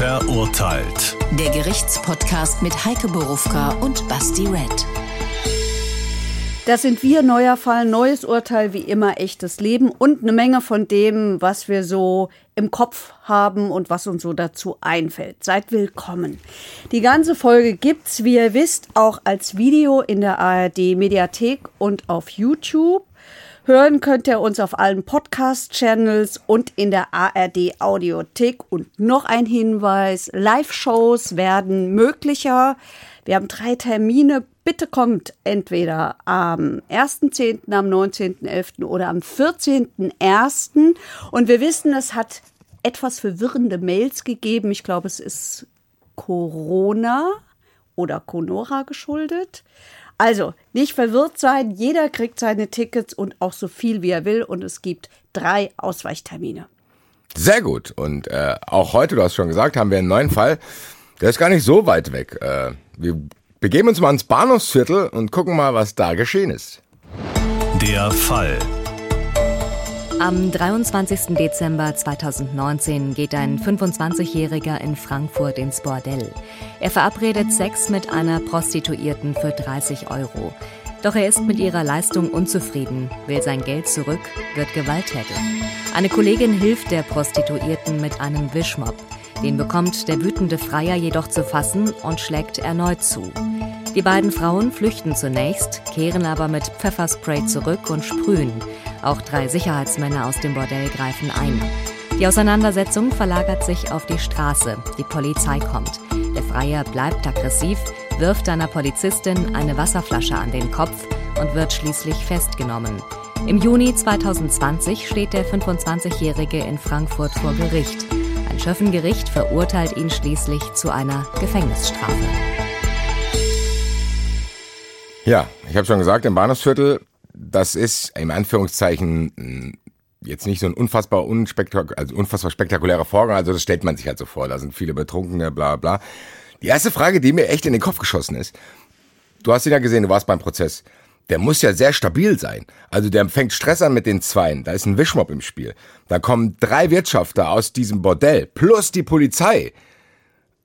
Verurteilt. Der Gerichtspodcast mit Heike Borufka und Basti Red. Das sind wir, neuer Fall, neues Urteil, wie immer echtes Leben und eine Menge von dem, was wir so im Kopf haben und was uns so dazu einfällt. Seid willkommen. Die ganze Folge gibt's, wie ihr wisst, auch als Video in der ARD Mediathek und auf YouTube. Hören könnt ihr uns auf allen Podcast-Channels und in der ARD Audiothek. Und noch ein Hinweis, Live-Shows werden möglicher. Wir haben drei Termine. Bitte kommt entweder am 1.10., am 19.11. oder am 14.01. Und wir wissen, es hat etwas verwirrende Mails gegeben. Ich glaube, es ist Corona oder Conora geschuldet. Also nicht verwirrt sein, jeder kriegt seine Tickets und auch so viel wie er will und es gibt drei Ausweichtermine. Sehr gut. Und äh, auch heute, du hast schon gesagt, haben wir einen neuen Fall. Der ist gar nicht so weit weg. Äh, wir begeben uns mal ins Bahnhofsviertel und gucken mal, was da geschehen ist. Der Fall. Am 23. Dezember 2019 geht ein 25-Jähriger in Frankfurt ins Bordell. Er verabredet Sex mit einer Prostituierten für 30 Euro. Doch er ist mit ihrer Leistung unzufrieden, will sein Geld zurück, wird gewalttätig. Eine Kollegin hilft der Prostituierten mit einem Wischmopp. Den bekommt der wütende Freier jedoch zu fassen und schlägt erneut zu. Die beiden Frauen flüchten zunächst, kehren aber mit Pfefferspray zurück und sprühen. Auch drei Sicherheitsmänner aus dem Bordell greifen ein. Die Auseinandersetzung verlagert sich auf die Straße. Die Polizei kommt. Der Freier bleibt aggressiv, wirft einer Polizistin eine Wasserflasche an den Kopf und wird schließlich festgenommen. Im Juni 2020 steht der 25-Jährige in Frankfurt vor Gericht. Ein Schöffengericht verurteilt ihn schließlich zu einer Gefängnisstrafe. Ja, ich habe schon gesagt, im Bahnhofsviertel, das ist im Anführungszeichen hm, jetzt nicht so ein unfassbar, unspektak also unfassbar spektakulärer Vorgang, also das stellt man sich halt so vor, da sind viele Betrunkene, bla bla. Die erste Frage, die mir echt in den Kopf geschossen ist, du hast ihn ja gesehen, du warst beim Prozess, der muss ja sehr stabil sein. Also der fängt Stress an mit den Zweien, da ist ein Wischmob im Spiel. Da kommen drei Wirtschafter aus diesem Bordell, plus die Polizei.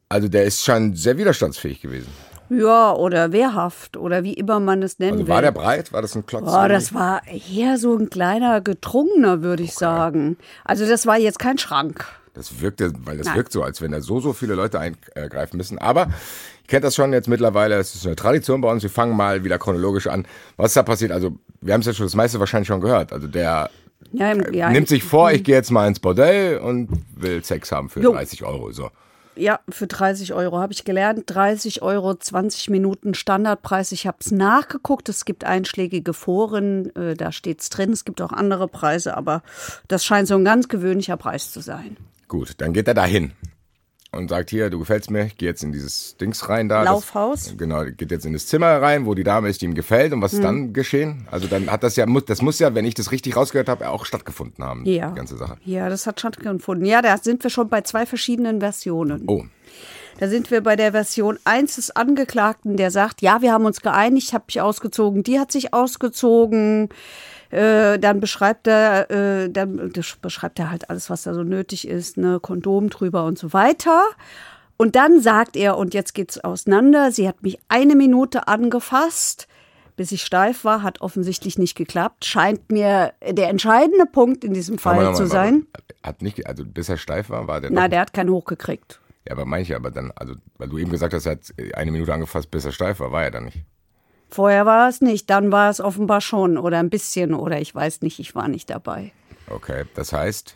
Also der ist schon sehr widerstandsfähig gewesen. Ja, oder wehrhaft oder wie immer man es nennen Also will. war der breit? War das ein Klotz? Oh, das war eher so ein kleiner Getrunkener, würde ich sagen. Also das war jetzt kein Schrank. Das wirkte, weil das Nein. wirkt so, als wenn da so, so viele Leute eingreifen müssen. Aber ich kenne das schon jetzt mittlerweile, es ist eine Tradition bei uns. Wir fangen mal wieder chronologisch an. Was da passiert? Also, wir haben es ja schon das meiste wahrscheinlich schon gehört. Also, der Ja, im, ja, nimmt sich vor, ich gehe jetzt mal ins Bordell und will Sex haben für Jo. 30 Euro. So. Ja, für 30 Euro habe ich gelernt. 30 Euro, 20 Minuten Standardpreis. Ich habe es nachgeguckt. Es gibt einschlägige Foren, äh, da steht's drin. Es gibt auch andere Preise, aber das scheint so ein ganz gewöhnlicher Preis zu sein. Gut, dann geht er dahin und sagt hier, du gefällst mir, ich gehe jetzt in dieses Dings rein da. Laufhaus? Das, genau, geht jetzt in das Zimmer rein, wo die Dame ist, die ihm gefällt. Und was Hm. ist dann geschehen? Also dann hat das ja, muss- das muss ja, wenn ich das richtig rausgehört habe, auch stattgefunden haben, Ja. die ganze Sache. Ja, das hat stattgefunden. Ja, da sind wir schon bei zwei verschiedenen Versionen. Oh, Da sind wir bei der Version 1 des Angeklagten, der sagt, ja, wir haben uns geeinigt, ich habe mich ausgezogen, die hat sich ausgezogen. Äh, dann beschreibt er, äh, dann beschreibt er halt alles, was da so nötig ist, ne, Kondom drüber und so weiter. Und dann sagt er, und jetzt geht's auseinander, sie hat mich eine Minute angefasst, bis ich steif war, hat offensichtlich nicht geklappt. Scheint mir der entscheidende Punkt in diesem Fall Nochmal, zu nochmal, sein. Hat nicht, also bis er steif war, war der Na, der hat keinen hochgekriegt. Ja, aber manche, aber dann, also, weil du eben gesagt hast, er hat eine Minute angefasst, bis er steif war, war er dann nicht. Vorher war es nicht, dann war es offenbar schon oder ein bisschen oder ich weiß nicht, ich war nicht dabei. Okay, das heißt,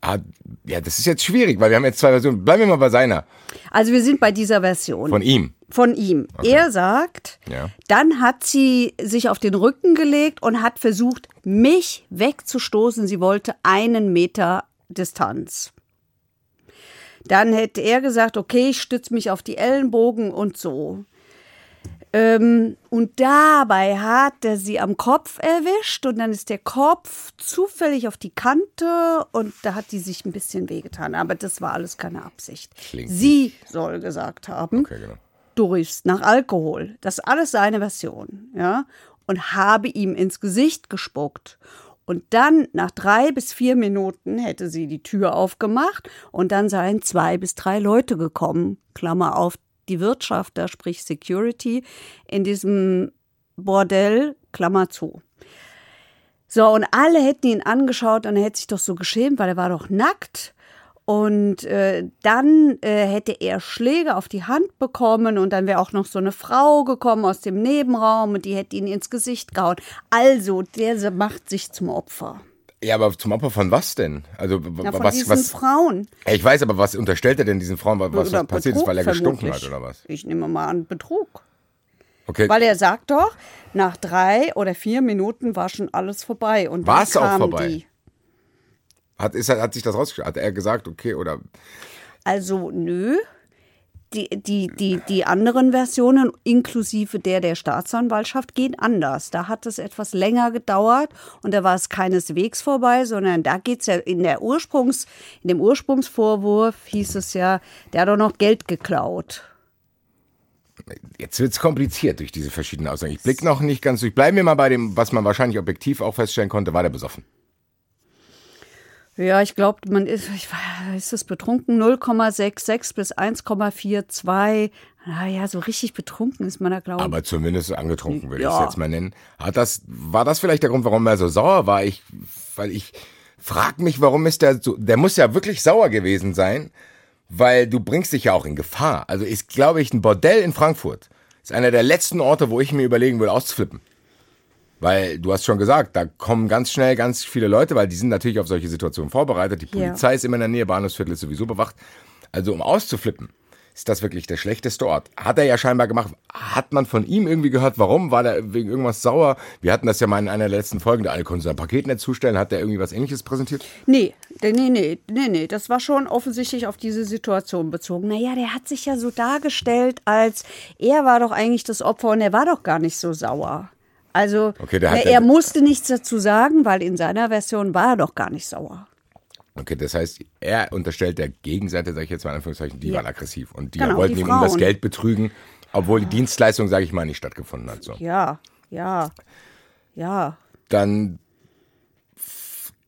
ah, ja, das ist jetzt schwierig, weil wir haben jetzt zwei Versionen. Bleiben wir mal bei seiner, Also wir sind bei dieser Version. von ihm. Von ihm. Er sagt, Ja. dann hat sie sich auf den Rücken gelegt und hat versucht, mich wegzustoßen. Sie wollte einen Meter Distanz. Dann hätte er gesagt, okay, ich stütze mich auf die Ellenbogen und so. Ähm, und dabei hat er sie am Kopf erwischt und dann ist der Kopf zufällig auf die Kante und da hat die sich ein bisschen wehgetan. Aber das war alles keine Absicht. Klingt sie soll gesagt haben, Okay, genau. du riechst nach Alkohol. Das ist alles seine Version, ja. Und habe ihm ins Gesicht gespuckt. Und dann, nach drei bis vier Minuten, hätte sie die Tür aufgemacht und dann seien zwei bis drei Leute gekommen. Klammer auf, die Wirtschafter, sprich Security, in diesem Bordell, Klammer zu. So, und alle hätten ihn angeschaut und er hätte sich doch so geschämt, weil er war doch nackt. Und äh, dann äh, hätte er Schläge auf die Hand bekommen und dann wäre auch noch so eine Frau gekommen aus dem Nebenraum und die hätte ihn ins Gesicht gehauen. Also, der macht sich zum Opfer. Ja, aber zum Opfer von was denn? Also Ja, von was, diesen was? Frauen. Ich weiß, aber was unterstellt er denn diesen Frauen, was, was Oder passiert ist, Betrug weil er gestunken hat oder was? Ich nehme mal an, Betrug. Okay. Weil er sagt doch, nach drei oder vier Minuten war schon alles vorbei. Und dann War's auch vorbei? Die. Hat, ist, hat sich das rausgestellt? Hat er gesagt, okay, oder Also nö. Die, die, die, die anderen Versionen, inklusive der der Staatsanwaltschaft, gehen anders. Da hat es etwas länger gedauert und da war es keineswegs vorbei, sondern da geht es ja in, der Ursprungs, in dem Ursprungsvorwurf hieß es ja, der hat doch noch Geld geklaut. jetzt wird's kompliziert durch diese verschiedenen Aussagen. Ich blick noch nicht ganz durch. Bleiben wir mal bei dem, was man wahrscheinlich objektiv auch feststellen konnte, war der besoffen. Ja, ich glaube, man ist, ich, weiß, ist es betrunken 0,66 bis 1,42. Naja, so richtig betrunken ist man da, glaube ich. Aber zumindest angetrunken, würde ich Ja. es jetzt mal nennen. Hat das, war das vielleicht der Grund, warum er so sauer war? Ich, weil ich frag mich, warum ist der so, der muss ja wirklich sauer gewesen sein, weil du bringst dich ja auch in Gefahr. Also ist, glaube ich, ein Bordell in Frankfurt. Ist einer der letzten Orte, wo ich mir überlegen würde, auszuflippen. Weil du hast schon gesagt, da kommen ganz schnell ganz viele Leute, weil die sind natürlich auf solche Situationen vorbereitet. Die Ja. Polizei ist immer in der Nähe, Bahnhofsviertel ist sowieso bewacht. Also um auszuflippen, ist das wirklich der schlechteste Ort. Hat er ja scheinbar gemacht. Hat man von ihm irgendwie gehört, warum? War der wegen irgendwas sauer? Wir hatten das ja mal in einer der letzten Folgen, der alle konnten sein Paket nicht zustellen. Hat der irgendwie was ähnliches präsentiert? Nee, nee, nee, nee, nee, nee, das war schon offensichtlich auf diese Situation bezogen. Naja, der hat sich ja so dargestellt, als er war doch eigentlich das Opfer und er war doch gar nicht so sauer. Also, Okay, der hat er, musste nichts dazu sagen, weil in seiner Version war er doch gar nicht sauer. Okay, das heißt, er unterstellt der Gegenseite, sage ich jetzt mal in Anführungszeichen, die Ja. waren aggressiv und die Genau, wollten die ihm um das. Geld betrügen, obwohl die Dienstleistung, sage ich mal, nicht stattgefunden hat. So. Ja, ja, ja. Dann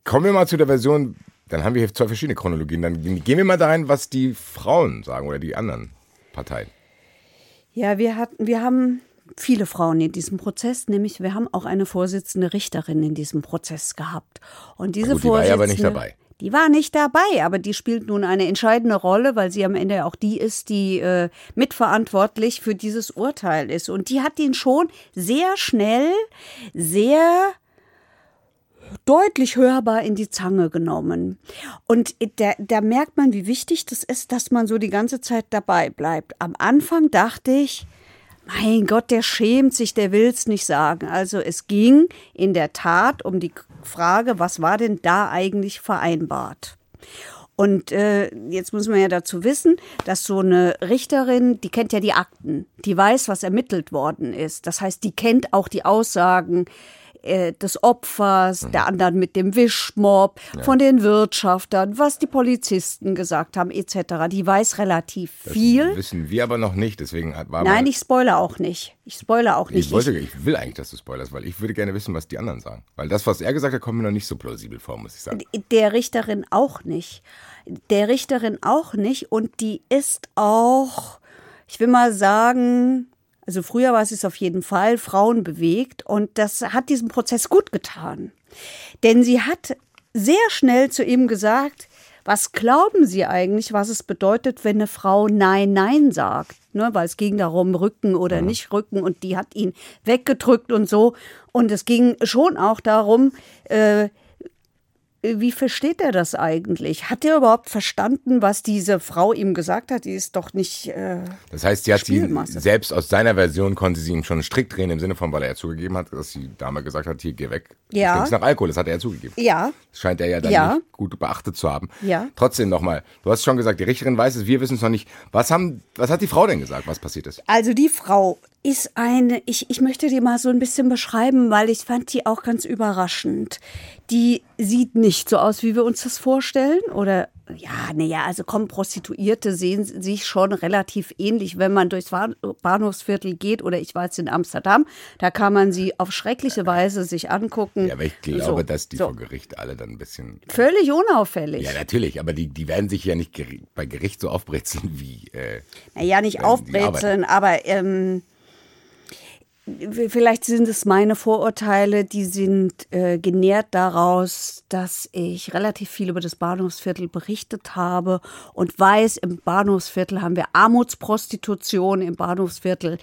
kommen wir mal zu der Version, dann haben wir hier zwei verschiedene Chronologien. Dann gehen wir mal da rein, was die Frauen sagen oder die anderen Parteien. Ja, wir hatten, wir haben viele Frauen in diesem Prozess, nämlich wir haben auch eine Vorsitzende Richterin in diesem Prozess gehabt. Und diese Gut, die war ja aber nicht Vorsitzende- dabei. Die war nicht dabei, aber die spielt nun eine entscheidende Rolle, weil sie am Ende auch die ist, die äh, mitverantwortlich für dieses Urteil ist. Und die hat ihn schon sehr schnell, sehr deutlich hörbar in die Zange genommen. Und da, da merkt man, wie wichtig das ist, dass man so die ganze Zeit dabei bleibt. Am Anfang dachte ich, mein Gott, der schämt sich, der will's nicht sagen. Also es ging in der Tat um die Frage, was war denn da eigentlich vereinbart? Und äh, jetzt muss man ja dazu wissen, dass so eine Richterin, die kennt ja die Akten, die weiß, was ermittelt worden ist. Das heißt, die kennt auch die Aussagen äh, des Opfers, der anderen mit dem Wischmob, von den Wirtschaftern, was die Polizisten gesagt haben, etc. Die weiß relativ viel. Wissen wir aber noch nicht, deswegen hat- war Nein, ich spoilere auch nicht. Ich spoilere auch nicht. ich, wollte, ich will eigentlich, dass du spoilerst, weil ich würde gerne wissen, was die anderen sagen. Weil das, was er gesagt hat, kommt mir noch nicht so plausibel vor, muss ich sagen. Der Richterin auch nicht. Der Richterin auch nicht. Und die ist auch, ich will mal sagen, also früher war es auf jeden Fall Frauen bewegt und das hat diesem Prozess gut getan. Denn sie hat sehr schnell zu ihm gesagt, was glauben Sie eigentlich, was es bedeutet, wenn eine Frau Nein, Nein sagt? Ne, weil es ging darum, Rücken oder nicht Rücken und die hat ihn weggedrückt und so. Und es ging schon auch darum, äh, wie versteht er das eigentlich? Hat er überhaupt verstanden, was diese Frau ihm gesagt hat? Die ist doch nicht. Äh, Das heißt, sie hat sie selbst aus seiner Version konnte sie ihm schon einen Strick drehen, im Sinne von, weil er ja zugegeben hat, dass die Dame gesagt hat, hier, geh weg. Ja. Du stinkst nach Alkohol, das hat er ja zugegeben. ja, Das scheint er ja dann Ja. nicht gut beachtet zu haben. Ja. Trotzdem nochmal, du hast schon gesagt, die Richterin weiß es, wir wissen es noch nicht. Was, haben, was hat die Frau denn gesagt, was passiert ist? also die Frau ist eine, ich, ich möchte die mal so ein bisschen beschreiben, weil ich fand die auch ganz überraschend. Die sieht nicht so aus, wie wir uns das vorstellen oder ja, naja, also kommen Prostituierte sehen sich schon relativ ähnlich, wenn man durchs Bahnhofsviertel geht oder ich war jetzt in Amsterdam, da kann man sie auf schreckliche Weise sich angucken. Ja, aber ich glaube, so, dass die so. vor Gericht alle dann ein bisschen. Völlig unauffällig. Ja, natürlich, aber die, die werden sich ja nicht bei Gericht so aufbrezeln wie. Äh, naja, nicht aufbrezeln, aber. Ähm, vielleicht sind es meine Vorurteile, die sind äh, genährt daraus, dass ich relativ viel über das Bahnhofsviertel berichtet habe und weiß, im Bahnhofsviertel haben wir Armutsprostitution im Bahnhofsviertel.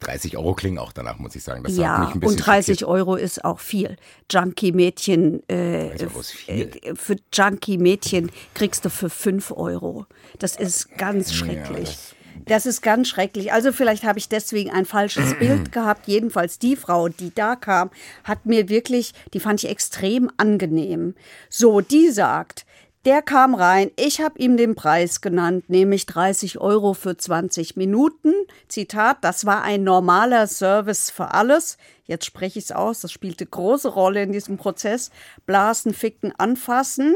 30 Euro klingen auch danach, muss ich sagen. Das ja, und 30 schockiert. Euro ist auch viel. Junkie-Mädchen, äh, äh, für Junkie-Mädchen kriegst du für 5 Euro. Das ist ganz schrecklich. Ja, das ist ganz schrecklich. Also vielleicht habe ich deswegen ein falsches Bild gehabt. Jedenfalls die Frau, die da kam, hat mir wirklich, die fand ich extrem angenehm. So, die sagt, der kam rein, ich habe ihm den Preis genannt, nämlich 30 Euro für 20 Minuten. Zitat, das war ein normaler Service für alles. Jetzt spreche ich es aus, das spielte große Rolle in diesem Prozess. Blasen, ficken, anfassen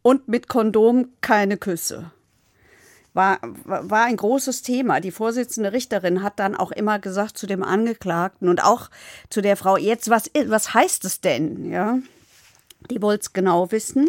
und mit Kondom keine Küsse war, war ein großes Thema. Die Vorsitzende Richterin hat dann auch immer gesagt zu dem Angeklagten und auch zu der Frau, jetzt, was, was heißt es denn? Ja, die wollte es genau wissen.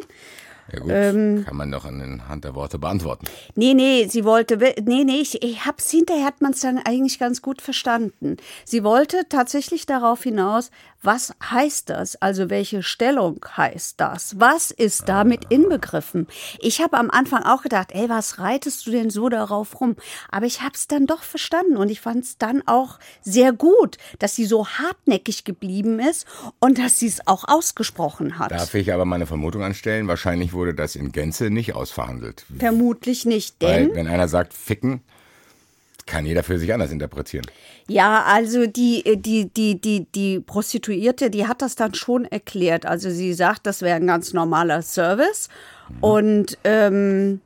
Ja gut, ähm, kann man doch anhand der Worte beantworten. Nee, nee, sie wollte, nee, nee, ich, ich hab's hinterher hat man es dann eigentlich ganz gut verstanden. Sie wollte tatsächlich darauf hinaus, was heißt das? Also welche Stellung heißt das? Was ist damit inbegriffen? Ich habe am Anfang auch gedacht, ey, was reitest du denn so darauf rum? Aber ich habe es dann doch verstanden und ich fand es dann auch sehr gut, dass sie so hartnäckig geblieben ist und dass sie es auch ausgesprochen hat. Darf ich aber meine Vermutung anstellen? Wahrscheinlich wurde das in Gänze nicht ausverhandelt. Vermutlich nicht, denn Weil, wenn einer sagt ficken, kann jeder für sich anders interpretieren. Ja, also die, die, die, die, die Prostituierte, die hat das dann schon erklärt. Also sie sagt, das wäre ein ganz normaler Service. Mhm. Und ähm,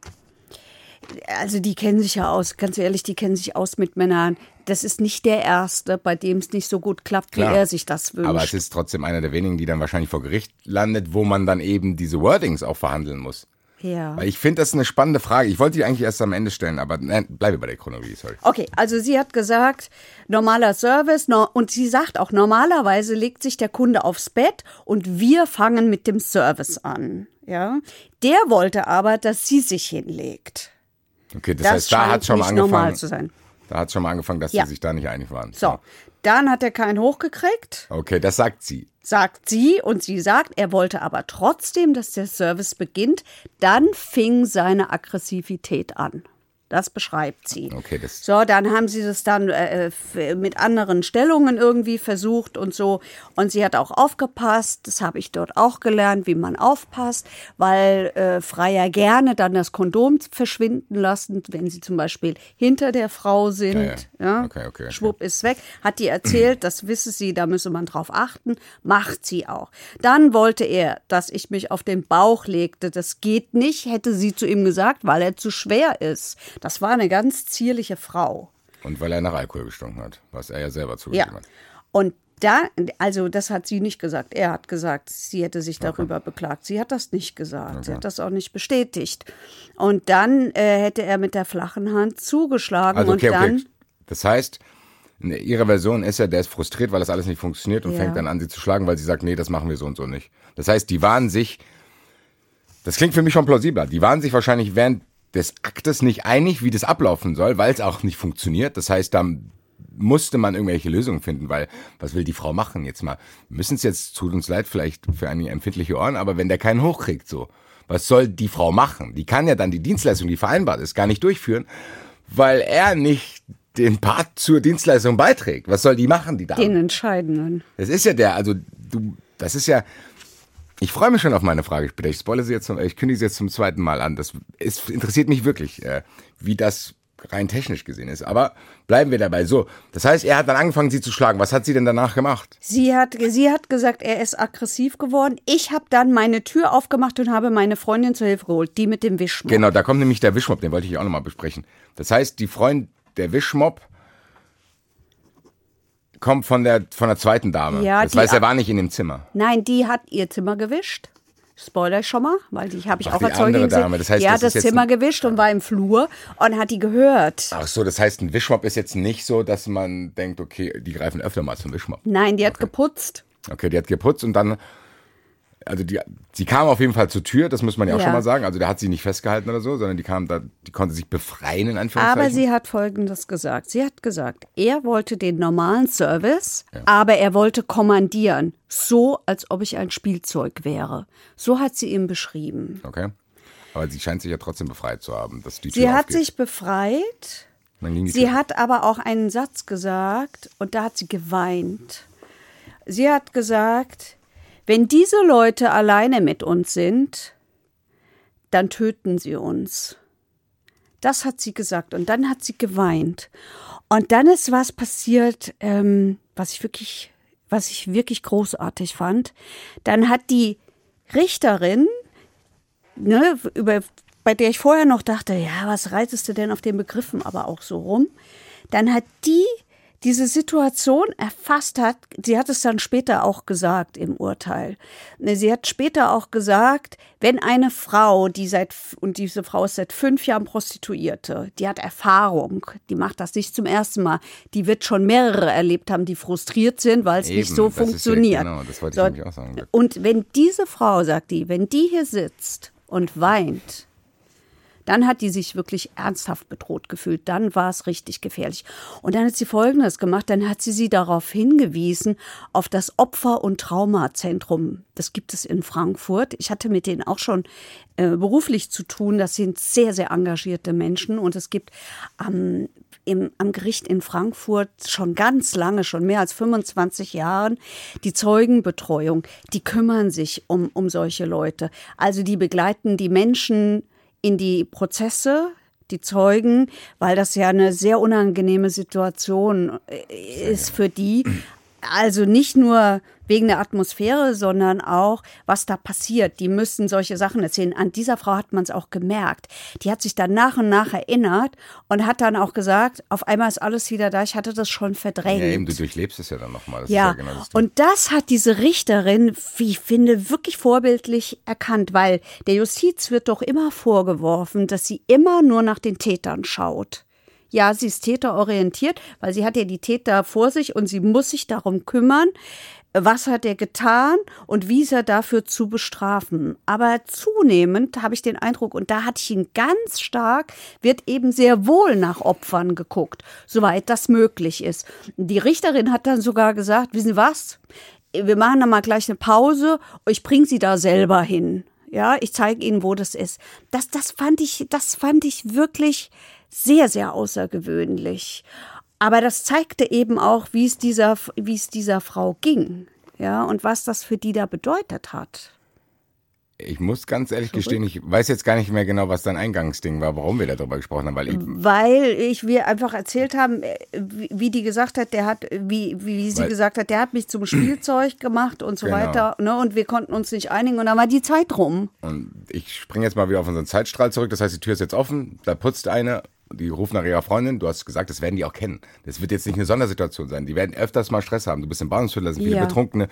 also die kennen sich ja aus, ganz ehrlich, die kennen sich aus mit Männern. Das ist nicht der erste, bei dem es nicht so gut klappt, Klar. wie er sich das wünscht. Aber es ist trotzdem einer der wenigen, die dann wahrscheinlich vor Gericht landet, wo man dann eben diese Wordings auch verhandeln muss. Ja. Weil ich finde, das ist eine spannende Frage. Ich wollte die eigentlich erst am Ende stellen, aber nein, bleibe bei der Chronologie, sorry. Okay, also sie hat gesagt, normaler Service no, und sie sagt auch, normalerweise legt sich der Kunde aufs Bett und wir fangen mit dem Service an. Ja, der wollte aber, dass sie sich hinlegt. Okay, das, das heißt, da hat schon mal angefangen. Da hat schon mal angefangen, dass ja. sie sich da nicht einig waren. So, dann hat er keinen hochgekriegt. Okay, das sagt sie. Sagt sie und sie sagt, er wollte aber trotzdem, dass der Service beginnt. Dann fing seine Aggressivität an. Das beschreibt sie. Okay, das so, dann haben sie das dann äh, äh mit anderen Stellungen irgendwie versucht und so. Und sie hat auch aufgepasst. Das habe ich dort auch gelernt, wie man aufpasst, weil äh, Freier gerne dann das Kondom verschwinden lassen, wenn sie zum Beispiel hinter der Frau sind. Ja, ja. ja? Okay, okay, okay. Schwupp ist weg. Hat die erzählt, das wisse sie, da müsse man drauf achten. Macht sie auch. Dann wollte er, dass ich mich auf den Bauch legte. Das geht nicht, hätte sie zu ihm gesagt, weil er zu schwer ist. Das war eine ganz zierliche Frau. Und weil er nach Alkohol gestunken hat, was er ja selber zugegeben ja. hat. Und da, also das hat sie nicht gesagt. Er hat gesagt, sie hätte sich darüber okay. beklagt. Sie hat das nicht gesagt. Okay. Sie hat das auch nicht bestätigt. Und dann äh, hätte er mit der flachen Hand zugeschlagen also okay, und dann. Okay. Das heißt, ihre Version ist ja, der ist frustriert, weil das alles nicht funktioniert und ja. fängt dann an, sie zu schlagen, weil sie sagt, nee, das machen wir so und so nicht. Das heißt, die waren sich, das klingt für mich schon plausibler, die waren sich wahrscheinlich während des Aktes nicht einig, wie das ablaufen soll, weil es auch nicht funktioniert. Das heißt, da musste man irgendwelche Lösungen finden, weil was will die Frau machen jetzt mal? Müssen es jetzt, tut uns leid, vielleicht für einige empfindliche Ohren, aber wenn der keinen hochkriegt, so, was soll die Frau machen? Die kann ja dann die Dienstleistung, die vereinbart ist, gar nicht durchführen, weil er nicht den Part zur Dienstleistung beiträgt. Was soll die machen, die Dame? Den Entscheidenden. Das ist ja der, also du, das ist ja, ich freue mich schon auf meine Frage. Ich spoilere sie jetzt, zum, ich kündige sie jetzt zum zweiten Mal an. Das es interessiert mich wirklich, äh, wie das rein technisch gesehen ist. Aber bleiben wir dabei. So, das heißt, er hat dann angefangen, sie zu schlagen. Was hat sie denn danach gemacht? Sie hat, sie hat gesagt, er ist aggressiv geworden. Ich habe dann meine Tür aufgemacht und habe meine Freundin zur Hilfe geholt, die mit dem Wischmob. Genau, da kommt nämlich der Wischmob, den wollte ich auch nochmal besprechen. Das heißt, die Freundin, der Wischmob kommt von der, von der zweiten Dame. Ja, das heißt, er war nicht in dem Zimmer. Nein, die hat ihr Zimmer gewischt. spoiler ich schon mal, weil die habe ich Ach, auch die als Zeugin gesehen. Dame. Das heißt, die das hat das Zimmer gewischt und war im Flur und hat die gehört. Ach so, das heißt, ein Wischmopp ist jetzt nicht so, dass man denkt, okay, die greifen öfter mal zum Wischmopp. Nein, die hat geputzt. Okay, die hat geputzt und dann, also die, sie kam auf jeden Fall zur Tür, das muss man ja auch Ja. schon mal sagen. Also der hat sie nicht festgehalten oder so, sondern die kam da, die konnte sich befreien in Anführungszeichen. Aber sie hat Folgendes gesagt. Sie hat gesagt, er wollte den normalen Service, aber er wollte kommandieren. So, als ob ich ein Spielzeug wäre. So hat sie ihn beschrieben. Okay. Aber sie scheint sich ja trotzdem befreit zu haben, dass die Tür Sie hat aufgeht. sich befreit. Sie Tür. hat aber auch einen Satz gesagt und da hat sie geweint. Sie hat gesagt, wenn diese Leute alleine mit uns sind, dann töten sie uns. Das hat sie gesagt und dann hat sie geweint. Und dann ist was passiert, ähm, was ich wirklich, was ich wirklich großartig fand. Dann hat die Richterin ne, über, bei der ich vorher noch dachte, ja, was reitest du denn auf den Begriffen aber auch so rum? Dann hat die diese Situation erfasst hat, sie hat es dann später auch gesagt im Urteil. Ne, Sie hat später auch gesagt, wenn eine Frau, die seit, und diese Frau ist seit fünf Jahren Prostituierte, die hat Erfahrung, die macht das nicht zum ersten Mal, die wird schon mehrere erlebt haben, die frustriert sind, weil es nicht so ist ja funktioniert. genau, das wollte ich nämlich auch sagen. Und wenn diese Frau, sagt die, wenn die hier sitzt und weint, dann hat die sich wirklich ernsthaft bedroht gefühlt. Dann war es richtig gefährlich. Und dann hat sie Folgendes gemacht. Dann hat sie sie darauf hingewiesen, auf das Opfer- und Traumazentrum. Das gibt es in Frankfurt. Ich hatte mit denen auch schon äh, beruflich zu tun. Das sind sehr, sehr engagierte Menschen. Und es gibt am im, am Gericht in Frankfurt schon ganz lange, schon mehr als 25 Jahren, die Zeugenbetreuung. Die kümmern sich um, um solche Leute. Also die begleiten die Menschen in die Prozesse, die Zeugen, weil das ja eine sehr unangenehme Situation äh, ist für die. Also nicht nur wegen der Atmosphäre, sondern auch, was da passiert. Die müssen solche Sachen erzählen. An dieser Frau hat man es auch gemerkt. Die hat sich dann nach und nach erinnert und hat dann auch gesagt, auf einmal ist alles wieder da. Ich hatte das schon verdrängt. Ja, eben, du durchlebst es ja dann nochmal. Ja, ja genau das und das hat diese Richterin, wie ich finde, wirklich vorbildlich erkannt, weil der Justiz wird doch immer vorgeworfen, dass sie immer nur nach den Tätern schaut. Ja, sie ist täterorientiert, weil sie hat ja die Täter vor sich und sie muss sich darum kümmern, was hat er getan und wie ist er dafür zu bestrafen. Aber zunehmend habe ich den Eindruck, und da hatte ich ihn ganz stark, wird eben sehr wohl nach Opfern geguckt, soweit das möglich ist. Die Richterin hat dann sogar gesagt, wissen Sie was? Wir machen da mal gleich eine Pause, ich bringe Sie da selber hin. Ja, ich zeige Ihnen, wo das ist. Das, das fand ich, das fand ich wirklich sehr, sehr außergewöhnlich. Aber das zeigte eben auch, wie es dieser, wie es dieser Frau ging. Ja, und was das für die da bedeutet hat. Ich muss ganz ehrlich gestehen, ich weiß jetzt gar nicht mehr genau, was dein Eingangsding war, warum wir darüber gesprochen haben, weil ich, Weil ich wir einfach erzählt haben, äh, wie, wie die gesagt hat, der hat, wie, wie sie Weil- gesagt hat, der hat mich zum Spielzeug gemacht und so Genau. weiter. Ne? Und wir konnten uns nicht einigen und dann war die Zeit rum. und ich springe jetzt mal wieder auf unseren Zeitstrahl zurück. Das heißt, die Tür ist jetzt offen, da putzt eine, die ruft nach ihrer Freundin. Du hast gesagt, das werden die auch kennen. Das wird jetzt nicht eine Sondersituation sein. Die werden öfters mal Stress haben. Du bist im Bahnhofsviertel, da sind viele Ja. Betrunkene.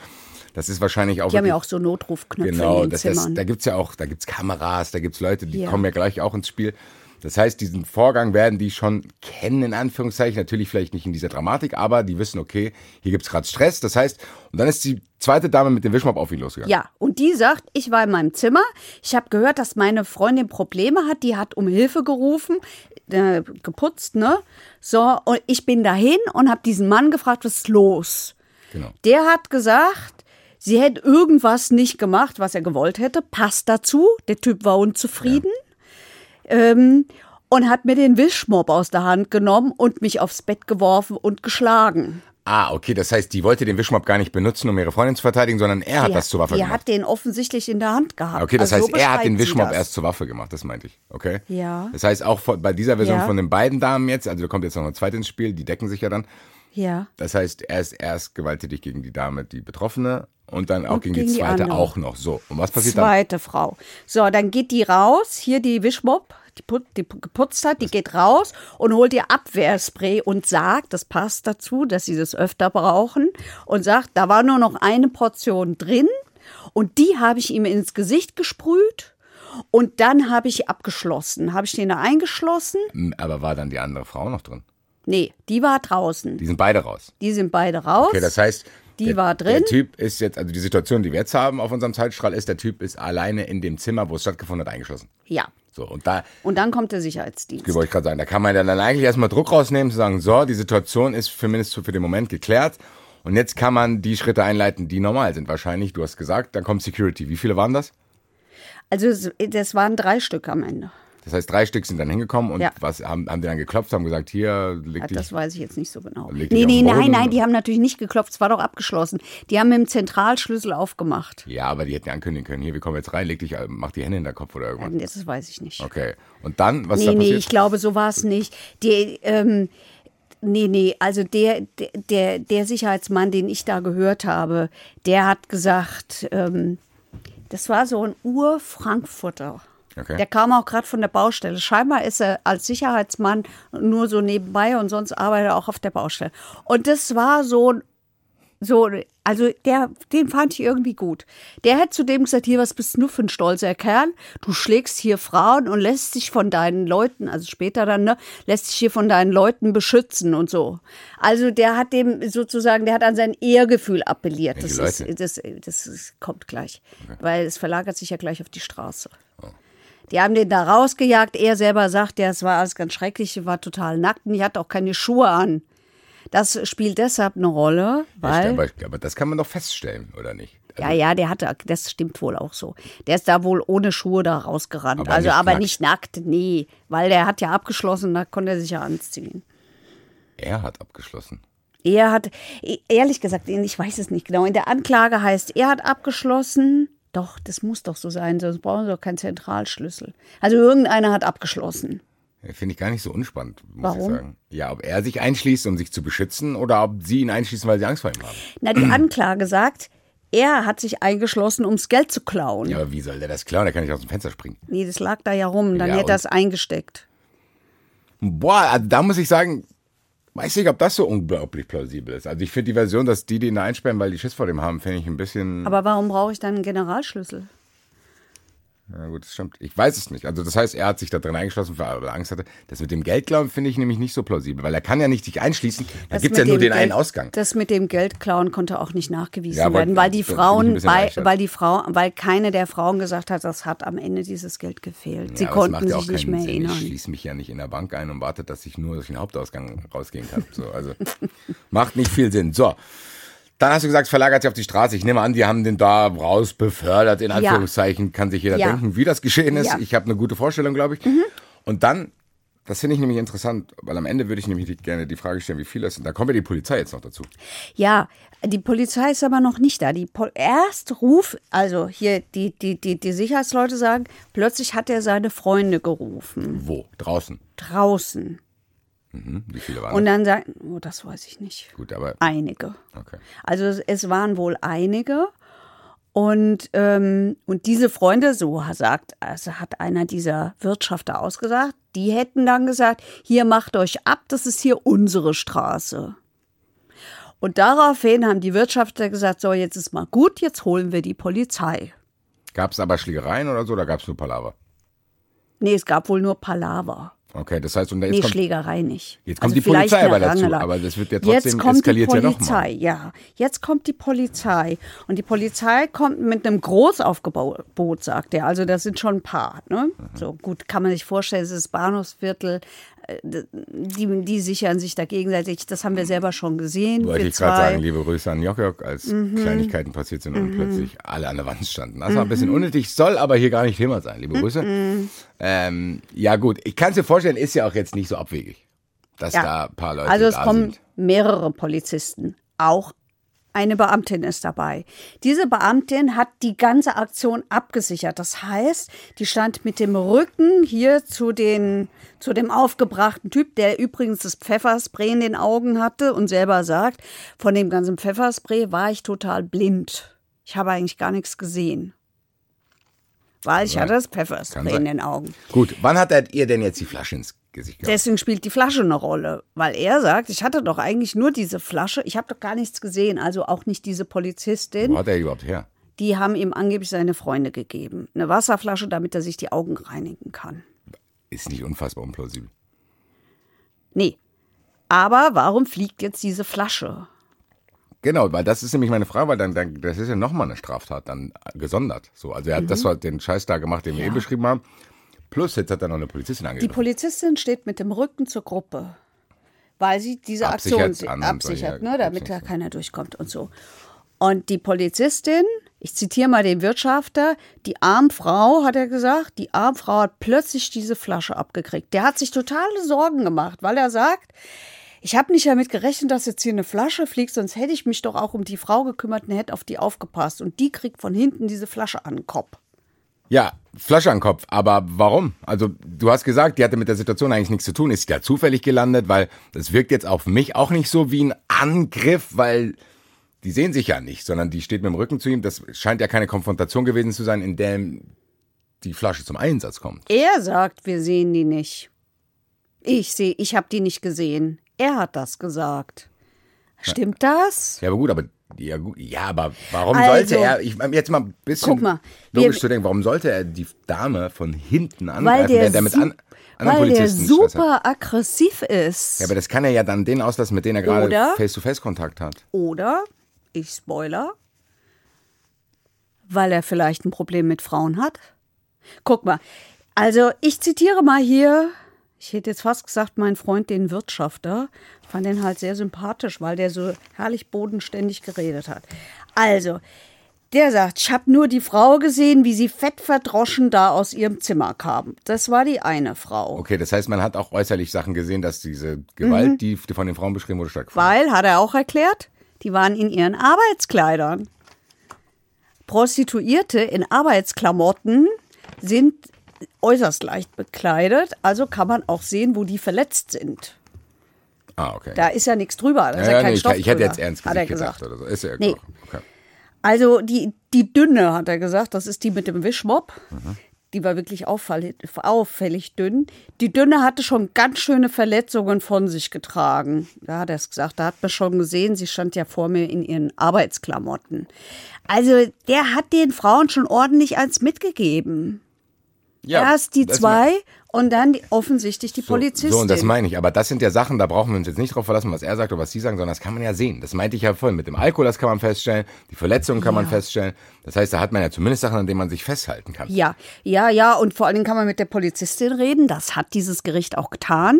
Das ist wahrscheinlich auch Die haben ja auch so Notrufknöpfe Genau, in den das, Zimmern. da gibt's ja auch, da gibt's Kameras, da gibt's Leute, die Ja. kommen ja gleich auch ins Spiel. Das heißt, diesen Vorgang werden die schon kennen, in Anführungszeichen. Natürlich vielleicht nicht in dieser Dramatik, aber die wissen, okay, hier gibt's gerade Stress. Das heißt, und dann ist die zweite Dame mit dem Wischmopp auf ihn losgegangen. Ja, und die sagt, ich war in meinem Zimmer. Ich habe gehört, dass meine Freundin Probleme hat. Die hat um Hilfe gerufen, äh, geputzt, ne? So, und ich bin dahin und habe diesen Mann gefragt, was ist los? Genau. Der hat gesagt, sie hätte irgendwas nicht gemacht, was er gewollt hätte. Passt dazu. Der Typ war unzufrieden. Ähm, und hat mir den Wischmopp aus der Hand genommen und mich aufs Bett geworfen und geschlagen. Ah, okay, das heißt, die wollte den Wischmopp gar nicht benutzen, um ihre Freundin zu verteidigen, sondern er hat Die- das zur Waffe Die gemacht. hat den offensichtlich in der Hand gehabt. Okay, das Also heißt, so er hat den Wischmopp das. erst zur Waffe gemacht, das meinte ich. Okay? Ja. Das heißt, auch von, bei dieser Version Ja. von den beiden Damen jetzt, also da kommt jetzt noch eine zweite ins Spiel, die decken sich ja dann. Ja. Das heißt, er ist erst gewalttätig gegen die Dame, die Betroffene, und dann auch Und gegen, gegen die die zweite andere. auch noch. So, und was passiert dann? Zweite Frau. So, dann geht die raus, hier die Wischmopp, die, put, die geputzt hat, die geht raus und holt ihr Abwehrspray und sagt, das passt dazu, dass sie das öfter brauchen, und sagt, da war nur noch eine Portion drin. Und die habe ich ihm ins Gesicht gesprüht. Und dann habe ich abgeschlossen. Habe ich den da eingeschlossen? Aber war dann die andere Frau noch drin? Nee, die war draußen. Die sind beide raus. Die sind beide raus. Okay, das heißt, Die der, war drin. Der Typ ist jetzt, also die Situation, die wir jetzt haben auf unserem Zeitstrahl, ist, der Typ ist alleine in dem Zimmer, wo es stattgefunden hat, eingeschlossen. ja. So, und da Und dann kommt der Sicherheitsdienst. wollte ich gerade sagen, da kann man dann eigentlich erstmal Druck rausnehmen, zu sagen, so, die Situation ist zumindest für den Moment geklärt. Und jetzt kann man die Schritte einleiten, die normal sind. Wahrscheinlich, du hast gesagt, dann kommt Security. Wie viele waren das? Also das waren drei Stück am Ende. Das heißt, drei Stück sind dann hingekommen und Ja. was haben, haben die dann geklopft, haben gesagt, hier, leg Ja, dich. das weiß ich jetzt nicht so genau. Nee, nee, nein, nein, die haben natürlich nicht geklopft, es war doch abgeschlossen. Die haben mit dem Zentralschlüssel aufgemacht. Ja, aber die hätten ankündigen können, hier, wir kommen jetzt rein, leg dich, äh, mach die Hände in den Kopf oder irgendwas. Ja, Das weiß ich nicht. Okay. Und dann, was Nee, da nee, passiert? ich glaube, so war es nicht. Die, ähm, nee, nee, also der, der- der, der Sicherheitsmann, den ich da gehört habe, der hat gesagt, ähm, das war so ein Ur-Frankfurter. Okay. Der kam auch gerade von der Baustelle. Scheinbar ist er als Sicherheitsmann nur so nebenbei und sonst arbeitet er auch auf der Baustelle. Und das war so ein so, also der, den fand ich irgendwie gut. Der hat zu dem gesagt, hier, was bist du für ein stolzer Kerl? Du schlägst hier Frauen und lässt dich von deinen Leuten, also später dann, ne, lässt dich hier von deinen Leuten beschützen und so. Also der hat dem sozusagen, der hat an sein Ehrgefühl appelliert. Welche Das ist, das, das kommt gleich, weil es verlagert sich ja gleich auf die Straße. Die haben den da rausgejagt. Er selber sagt, ja, es war alles ganz schrecklich, war total nackt und ich hatte auch keine Schuhe an. Das spielt deshalb eine Rolle, weil. aber, aber das kann man doch feststellen, oder nicht? Also, Ja, ja, der hatte, das stimmt wohl auch so. Der ist da wohl ohne Schuhe da rausgerannt. Aber also, nicht aber nackt. nicht nackt, nee. Weil der hat ja abgeschlossen, da konnte er sich ja anziehen. Er hat abgeschlossen. Er hat, e- ehrlich gesagt, ich weiß es nicht genau. In der Anklage heißt, er hat abgeschlossen. Doch, das muss doch so sein, sonst brauchen sie doch keinen Zentralschlüssel. Also irgendeiner hat abgeschlossen. Finde ich gar nicht so unspannend, muss Warum? ich sagen. Ja, ob er sich einschließt, um sich zu beschützen, oder ob sie ihn einschließen, weil sie Angst vor ihm haben. Na, die Anklage sagt, er hat sich eingeschlossen, ums Geld zu klauen. Ja, aber wie soll der das klauen? Der kann nicht aus dem Fenster springen. Nee, das lag da ja rum, dann Ja, hätte er es eingesteckt. Boah, also da muss ich sagen, weiß nicht, ob das so unglaublich plausibel ist. Also ich finde die Version, dass die den einsperren, weil die Schiss vor dem haben, finde ich ein bisschen. Aber warum brauche ich dann einen Generalschlüssel? Ja gut, das stimmt. Ich weiß es nicht. Also das heißt, er hat sich da drin eingeschlossen, weil er Angst hatte. Das mit dem Geldklauen finde ich nämlich nicht so plausibel, weil er kann ja nicht sich einschließen. Da gibt es ja nur den Geld- einen Ausgang. Das mit dem Geldklauen konnte auch nicht nachgewiesen Ja, werden, weil die Frauen, weil, weil die Frau, weil keine der Frauen gesagt hat, das hat am Ende dieses Geld gefehlt. Sie Ja, macht konnten sich nicht mehr Sinn. erinnern. Ich schließe mich ja nicht in der Bank ein und warte, dass ich nur durch den Hauptausgang rausgehen kann. So, also macht nicht viel Sinn. So. Dann hast du gesagt, es verlagert sich auf die Straße. Ich nehme an, die haben den da raus befördert, in Anführungszeichen. Kann sich jeder Ja. denken, wie das geschehen ist. Ja. Mhm. Ich habe eine gute Vorstellung, glaube ich. Und dann, das finde ich nämlich interessant, weil am Ende würde ich nämlich gerne die Frage stellen, wie viele es sind. Da kommt ja die Polizei jetzt noch dazu. Ja, die Polizei ist aber noch nicht da. Die Pol erst ruf, also hier die, die, die, die Sicherheitsleute sagen, plötzlich hat er seine Freunde gerufen. Wo? Draußen. Draußen. Mhm. Wie viele waren Und dann sagen, oh, das weiß ich nicht. Gut, aber Einige. okay. Also es, es waren wohl einige. Und, ähm, und diese Freunde, so sagt, also hat einer dieser Wirtschafter ausgesagt, die hätten dann gesagt, hier macht euch ab, das ist hier unsere Straße. Und daraufhin haben die Wirtschafter gesagt, so jetzt ist mal gut, jetzt holen wir die Polizei. Gab es aber Schlägereien oder so, oder gab es nur Palaver? Nee, es gab wohl nur Palaver. Okay, das heißt, und jetzt Nee, kommt, Schlägerei nicht. Jetzt kommt Also die Polizei aber dazu, Rangelei. aber das wird ja Jetzt trotzdem kommt eskaliert die ja Polizei, mal. ja. Jetzt kommt die Polizei. Und die Polizei kommt mit einem Großaufgebot, sagt er. Also das sind schon ein paar. Ne? Mhm. So gut kann man sich vorstellen, es ist Bahnhofsviertel. Die, die sichern sich da gegenseitig. Das haben wir selber schon gesehen. Wollte ich gerade. Mhm. sagen, liebe Grüße an Jokjok, als Kleinigkeiten passiert sind und plötzlich alle an der Wand standen. Das war ein bisschen unnötig, soll aber hier gar nicht Thema sein, liebe Grüße. Ähm, ja gut, ich kann es dir vorstellen, ist ja auch jetzt nicht so abwegig, dass Ja. da ein paar Leute Also es kommen sind. mehrere Polizisten. Auch eine Beamtin ist dabei. Diese Beamtin hat die ganze Aktion abgesichert. Das heißt, die stand mit dem Rücken hier zu, den, zu dem aufgebrachten Typ, der übrigens das Pfefferspray in den Augen hatte und selber sagt, von dem ganzen Pfefferspray war ich total blind. Ich habe eigentlich gar nichts gesehen. Weil ich hatte das Pfefferspray in den Augen. Gut, wann hat er ihr denn jetzt die Flasche ins Gesicht gehabt? Deswegen spielt die Flasche eine Rolle, weil er sagt, ich hatte doch eigentlich nur diese Flasche, ich habe doch gar nichts gesehen, also auch nicht diese Polizistin. Wo hat er die überhaupt her? die haben ihm angeblich seine Freunde gegeben. Eine Wasserflasche, damit er sich die Augen reinigen kann. Ist nicht unfassbar unplausibel. Nee. Aber warum fliegt jetzt diese Flasche? Genau, weil das ist nämlich meine Frage, weil dann, dann das ist ja nochmal eine Straftat, dann gesondert. So, also er hat das war den Scheiß da gemacht, den wir eben beschrieben haben. Plus jetzt hat er noch eine Polizistin Die angegriffen. Polizistin steht mit dem Rücken zur Gruppe, weil sie diese Aktion absichert, ne, damit da keiner durchkommt und so. Und die Polizistin, ich zitiere mal den Wirtschafter, die Armfrau, hat er gesagt, die Armfrau hat plötzlich diese Flasche abgekriegt. Der hat sich totale Sorgen gemacht, weil er sagt, ich habe nicht damit gerechnet, dass jetzt hier eine Flasche fliegt, sonst hätte ich mich doch auch um die Frau gekümmert und hätte auf die aufgepasst. Und die kriegt von hinten diese Flasche an den Kopf. Ja, Flasche an den Kopf. Aber warum? Also, du hast gesagt, die hatte mit der Situation eigentlich nichts zu tun. Ist sie da zufällig gelandet? Weil das wirkt jetzt auf mich auch nicht so wie ein Angriff, weil die sehen sich ja nicht, sondern die steht mit dem Rücken zu ihm. Das scheint ja keine Konfrontation gewesen zu sein, in der die Flasche zum Einsatz kommt. Er sagt, wir sehen die nicht. Ich sehe, ich habe die nicht gesehen. Er hat das gesagt. Stimmt das? Ja, aber gut, aber ja, gut, ja aber warum Also, sollte er, ich meine, jetzt mal ein bisschen guck mal, wir- logisch zu denken, warum sollte er die Dame von hinten angreifen, der, während er mit su- an, anderen weil Polizisten hat? super aggressiv ist. Ja, aber das kann er ja dann den auslassen, mit denen er gerade Oder? Face-to-Face-Kontakt hat. Oder, ich spoiler, weil er vielleicht ein Problem mit Frauen hat. Guck mal, also ich zitiere mal hier, ich hätte jetzt fast gesagt, mein Freund, den Wirtschafter. Ich fand den halt sehr sympathisch, weil der so herrlich bodenständig geredet hat. Also, der sagt, ich habe nur die Frau gesehen, wie sie fettverdroschen da aus ihrem Zimmer kam. Das war die eine Frau. Okay, das heißt, man hat auch äußerlich Sachen gesehen, dass diese Gewalt, Mhm. die die von den Frauen beschrieben wurde, stattgefunden hat. Weil, hat er auch erklärt, die waren in ihren Arbeitskleidern. Prostituierte in Arbeitsklamotten sind äußerst leicht bekleidet, also kann man auch sehen, wo die verletzt sind. Ah, okay. Da ist ja nichts drüber, da ist ja, ja, ja, kein nee, Stoff ich hätte jetzt ernst er gesagt, gesagt. oder so. Ist ja Nee. okay. Also die, die dünne, hat er gesagt, das ist die mit dem Wischmopp. Mhm. Die war wirklich auffällig, auffällig dünn. Die dünne hatte schon ganz schöne Verletzungen von sich getragen. Da hat er es gesagt. Da hat man schon gesehen, sie stand ja vor mir in ihren Arbeitsklamotten. Also der hat den Frauen schon ordentlich eins mitgegeben. Ja, Erst die zwei und dann die, offensichtlich die So, Polizistin. so, und das meine ich. Aber das sind ja Sachen, da brauchen wir uns jetzt nicht drauf verlassen, was er sagt oder was sie sagen, sondern das kann man ja sehen. Das meinte ich ja vorhin. Mit dem Alkohol, das kann man feststellen. Die Verletzungen kann man feststellen. Das heißt, da hat man ja zumindest Sachen, an denen man sich festhalten kann. Ja, ja, ja. Und vor allen Dingen kann man mit der Polizistin reden. Das hat dieses Gericht auch getan.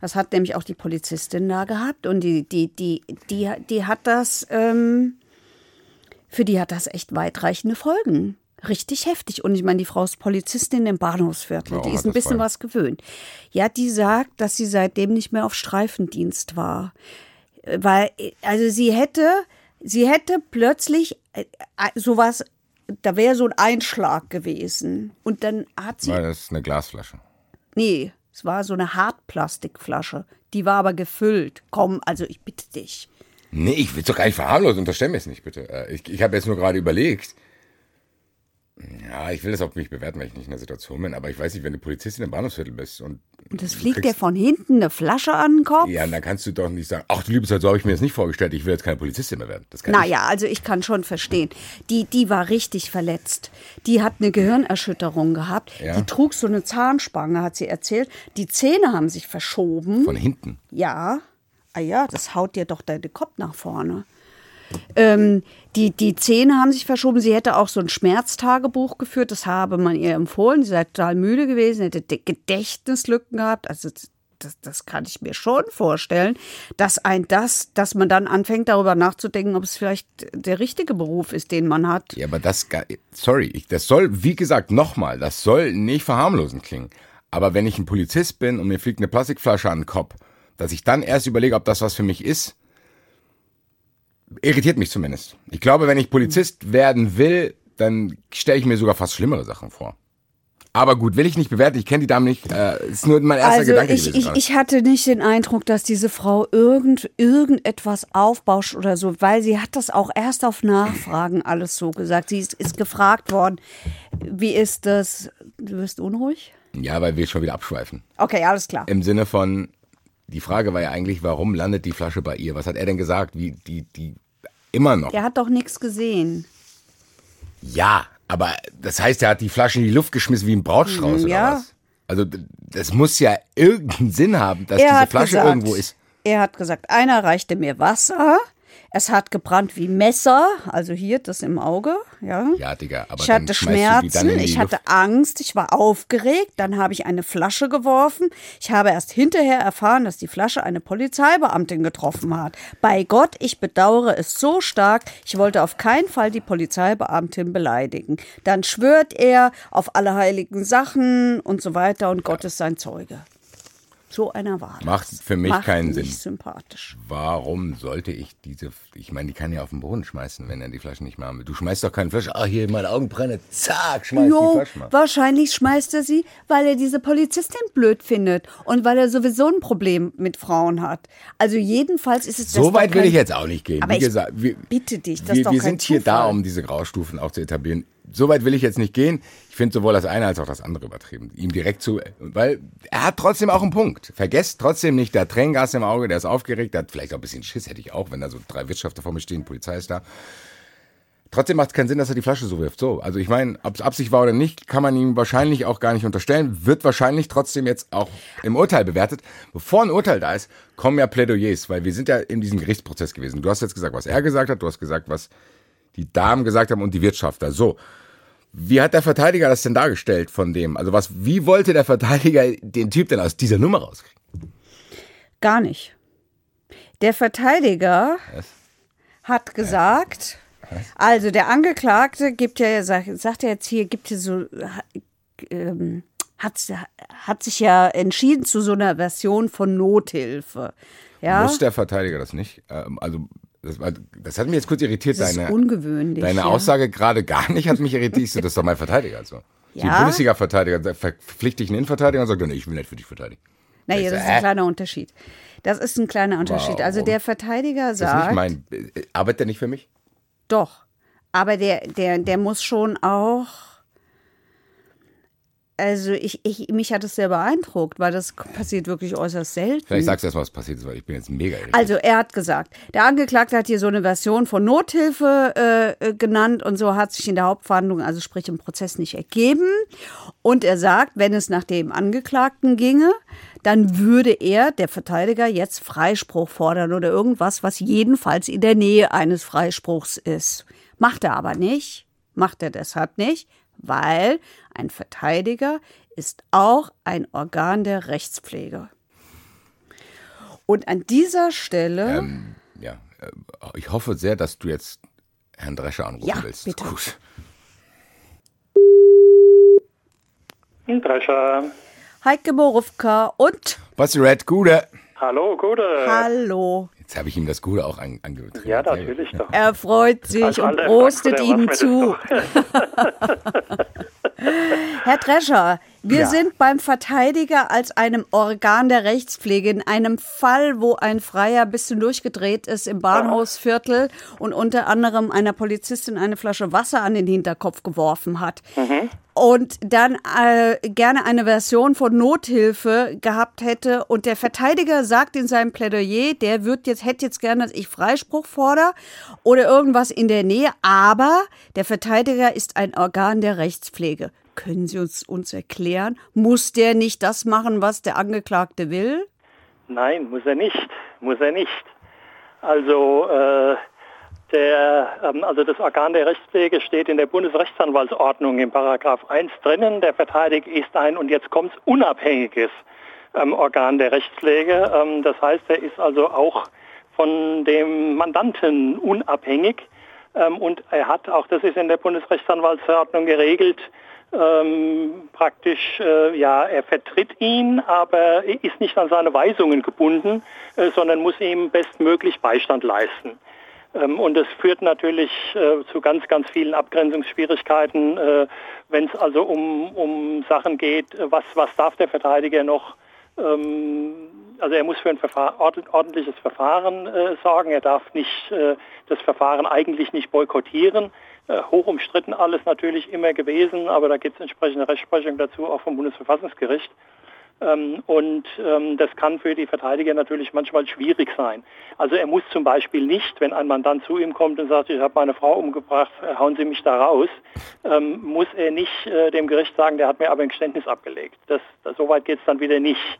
Das hat nämlich auch die Polizistin da gehabt. Und die, die, die, die, die hat das, ähm, für die hat das echt weitreichende Folgen. Richtig heftig. Und ich meine, die Frau ist Polizistin im Bahnhofsviertel. Warum die ist ein bisschen Folgen? was gewöhnt. Ja, die sagt, dass sie seitdem nicht mehr auf Streifendienst war. Äh, Weil, äh, also sie hätte, sie hätte plötzlich äh, sowas, da wäre so ein Einschlag gewesen. Und dann hat sie, Weil das ist eine Glasflasche. nee, es war so eine Hartplastikflasche. Die war aber gefüllt. Komm, also ich bitte dich. Nee, ich will doch gar nicht verharmlosen, unterstell mir es nicht, bitte. Ich, ich habe jetzt nur gerade überlegt. Ja, ich will das auch nicht bewerten, weil ich nicht in der Situation bin, aber ich weiß nicht, wenn du Polizistin im Bahnhofsviertel bist und. Und das fliegt dir von hinten eine Flasche an den Kopf. Ja, dann kannst du doch nicht sagen, ach du liebe Zeit, so habe ich mir das nicht vorgestellt, ich will jetzt keine Polizistin mehr werden. Das kann ich. Naja, also ich kann schon verstehen. Die, die war richtig verletzt. Die hat eine Gehirnerschütterung gehabt. Ja. Die trug so eine Zahnspange, hat sie erzählt. Die Zähne haben sich verschoben. Von hinten. Ja. Ah ja, das haut dir doch deinen Kopf nach vorne. Ähm, die, die Zähne haben sich verschoben. Sie hätte auch so ein Schmerztagebuch geführt. Das habe man ihr empfohlen. Sie sei total müde gewesen, hätte Gedächtnislücken gehabt. Also das, das kann ich mir schon vorstellen, dass ein das, dass man dann anfängt darüber nachzudenken, ob es vielleicht der richtige Beruf ist, den man hat. Ja, aber das, sorry, das soll, wie gesagt, nochmal, das soll nicht verharmlosend klingen. Aber wenn ich ein Polizist bin und mir fliegt eine Plastikflasche an den Kopf, dass ich dann erst überlege, ob das was für mich ist, irritiert mich zumindest. Ich glaube, wenn ich Polizist werden will, dann stelle ich mir sogar fast schlimmere Sachen vor. Aber gut, will ich nicht bewerten, ich kenne die Dame nicht, äh, ist nur mein erster Also Gedanke ich, ich, ich hatte nicht den Eindruck, dass diese Frau irgend, irgendetwas aufbauscht oder so, weil sie hat das auch erst auf Nachfragen alles so gesagt. Sie ist, ist gefragt worden, wie ist das? Du wirst unruhig? ja, weil wir schon wieder abschweifen. Okay, alles klar. Im Sinne von, die Frage war ja eigentlich, warum landet die Flasche bei ihr? Was hat er denn gesagt? Wie, die, die, immer noch. Der hat doch nichts gesehen. Ja, aber das heißt, er hat die Flasche in die Luft geschmissen wie ein Brautstrauß ja. oder was? Also das muss ja irgendeinen Sinn haben, dass Er diese Flasche gesagt, irgendwo ist. Er hat gesagt, einer reichte mir Wasser. Es hat gebrannt wie Messer, also hier das im Auge, ja. Ja, Digga, aber ich hatte Schmerzen, ich hatte Luft. Angst, ich war aufgeregt, dann habe ich eine Flasche geworfen. Ich habe erst hinterher erfahren, dass die Flasche eine Polizeibeamtin getroffen hat. Bei Gott, ich bedauere es so stark, ich wollte auf keinen Fall die Polizeibeamtin beleidigen. Dann schwört er auf alle heiligen Sachen und so weiter und Gott ist sein Zeuge. So einer war das. Macht für mich Macht keinen nicht Sinn. sympathisch. Warum sollte ich diese, ich meine, die kann ja auf den Boden schmeißen, wenn er die Flasche nicht mehr haben will. Du schmeißt doch keine Flasche, ah, hier meine Augenbrenne, zack, schmeiß die Jo, Flasche mal. wahrscheinlich schmeißt er sie, weil er diese Polizistin blöd findet und weil er sowieso ein Problem mit Frauen hat. Also jedenfalls ist es So doch weit will kein- ich jetzt auch nicht gehen. Aber Wie gesagt, wir, bitte dich, das wir, ist doch wir sind hier da, um diese Graustufen auch zu etablieren. So weit will ich jetzt nicht gehen. Ich finde sowohl das eine als auch das andere übertrieben. Ihm direkt zu, weil er hat trotzdem auch einen Punkt. Vergesst trotzdem nicht, der Tränengas im Auge, der ist aufgeregt, der hat vielleicht auch ein bisschen Schiss, hätte ich auch, wenn da so drei Wirtschafter vor mir stehen, Polizei ist da. Trotzdem macht es keinen Sinn, dass er die Flasche so wirft. So, also ich meine, ob es Absicht war oder nicht, kann man ihm wahrscheinlich auch gar nicht unterstellen. Wird wahrscheinlich trotzdem jetzt auch im Urteil bewertet. Bevor ein Urteil da ist, kommen ja Plädoyers, weil wir sind ja in diesem Gerichtsprozess gewesen. Du hast jetzt gesagt, was er gesagt hat, du hast gesagt, was die Damen gesagt haben und die Wirtschafter. So. Wie hat der Verteidiger das denn dargestellt von dem? Also was, wie wollte der Verteidiger den Typ denn aus dieser Nummer rauskriegen? Gar nicht. Der Verteidiger Was? hat gesagt, also der Angeklagte gibt ja, sagt, sagt er jetzt hier, gibt hier so, ähm, hat, hat sich ja entschieden zu so einer Version von Nothilfe. Ja, Muss der Verteidiger das nicht? Ähm, also das, war- das hat mich jetzt kurz irritiert, das ist deine, ungewöhnlich. deine ja. Aussage gerade gar nicht hat mich irritiert. Ich so, das ist doch mein Verteidiger. Also. Die Ja. Bundesliga-Verteidiger, der verpflichte ich einen Innenverteidiger und sagt, nee, ich will nicht für dich verteidigen. Naja, so, das ist ein kleiner Unterschied. Das ist ein kleiner Unterschied. Also Warum? der Verteidiger Das ist sagt, nicht mein, äh, arbeitet der nicht für mich? Doch. Aber der, der, der muss schon auch. Also ich, ich, mich hat es sehr beeindruckt, weil das passiert wirklich äußerst selten. Vielleicht sagst du erst mal, was passiert ist, weil ich bin jetzt mega irritiert. Also er hat gesagt, der Angeklagte hat hier so eine Version von Nothilfe äh, genannt und so hat sich in der Hauptverhandlung, also sprich im Prozess, nicht ergeben. Und er sagt, wenn es nach dem Angeklagten ginge, dann würde er, der Verteidiger, jetzt Freispruch fordern oder irgendwas, was jedenfalls in der Nähe eines Freispruchs ist. Macht er aber nicht, macht er deshalb nicht, weil ein Verteidiger ist auch ein Organ der Rechtspflege. Und an dieser Stelle, ähm, ja, äh, ich hoffe sehr, dass du jetzt Herrn Drescher anrufen Ja, willst. bitte. Gut. Drescher. Heike Borufka und Was Red, Gude. Hallo, Gute. Hallo. Jetzt habe ich ihm das Gute auch an, angetrieben. Ja, natürlich doch. Er freut sich Als und prostet Ihnen macht zu. Herr Drescher, wir Ja. sind beim Verteidiger als einem Organ der Rechtspflege in einem Fall, wo ein Freier ein bisschen durchgedreht ist im Bahnhofsviertel und unter anderem einer Polizistin eine Flasche Wasser an den Hinterkopf geworfen hat. Und dann äh, gerne eine Version von Nothilfe gehabt hätte. Und der Verteidiger sagt in seinem Plädoyer, der wird jetzt, hätte jetzt gerne, dass ich Freispruch fordere oder irgendwas in der Nähe. Aber der Verteidiger ist ein Organ der Rechtspflege. Können Sie uns, uns erklären, muss der nicht das machen, was der Angeklagte will? Nein, muss er nicht. Muss er nicht. Also, äh, der, ähm, also das Organ der Rechtspflege steht in der Bundesrechtsanwaltsordnung im Paragraph 1 drinnen. Der Verteidiger ist ein, und jetzt kommt's, unabhängiges ähm, Organ der Rechtspflege. Ähm, das heißt, er ist also auch von dem Mandanten unabhängig. Ähm, und er hat, auch das ist in der Bundesrechtsanwaltsverordnung geregelt, ähm, praktisch, äh, ja, er vertritt ihn, aber er ist nicht an seine Weisungen gebunden, äh, sondern muss ihm bestmöglich Beistand leisten. Ähm, und es führt natürlich äh, zu ganz, ganz vielen Abgrenzungsschwierigkeiten, äh, wenn es also um, um Sachen geht, was, was darf der Verteidiger noch ähm, also er muss für ein Verfahr ord- ordentliches Verfahren äh, sorgen. Er darf nicht äh, das Verfahren eigentlich nicht boykottieren. Äh, hoch umstritten alles natürlich immer gewesen, aber da gibt es entsprechende Rechtsprechung dazu auch vom Bundesverfassungsgericht. Ähm, und ähm, das kann für die Verteidiger natürlich manchmal schwierig sein. Also er muss zum Beispiel nicht, wenn ein Mandant zu ihm kommt und sagt, ich habe meine Frau umgebracht, äh, hauen Sie mich da raus, ähm, muss er nicht äh, dem Gericht sagen, der hat mir aber ein Geständnis abgelegt. Das, das, so weit geht es dann wieder nicht.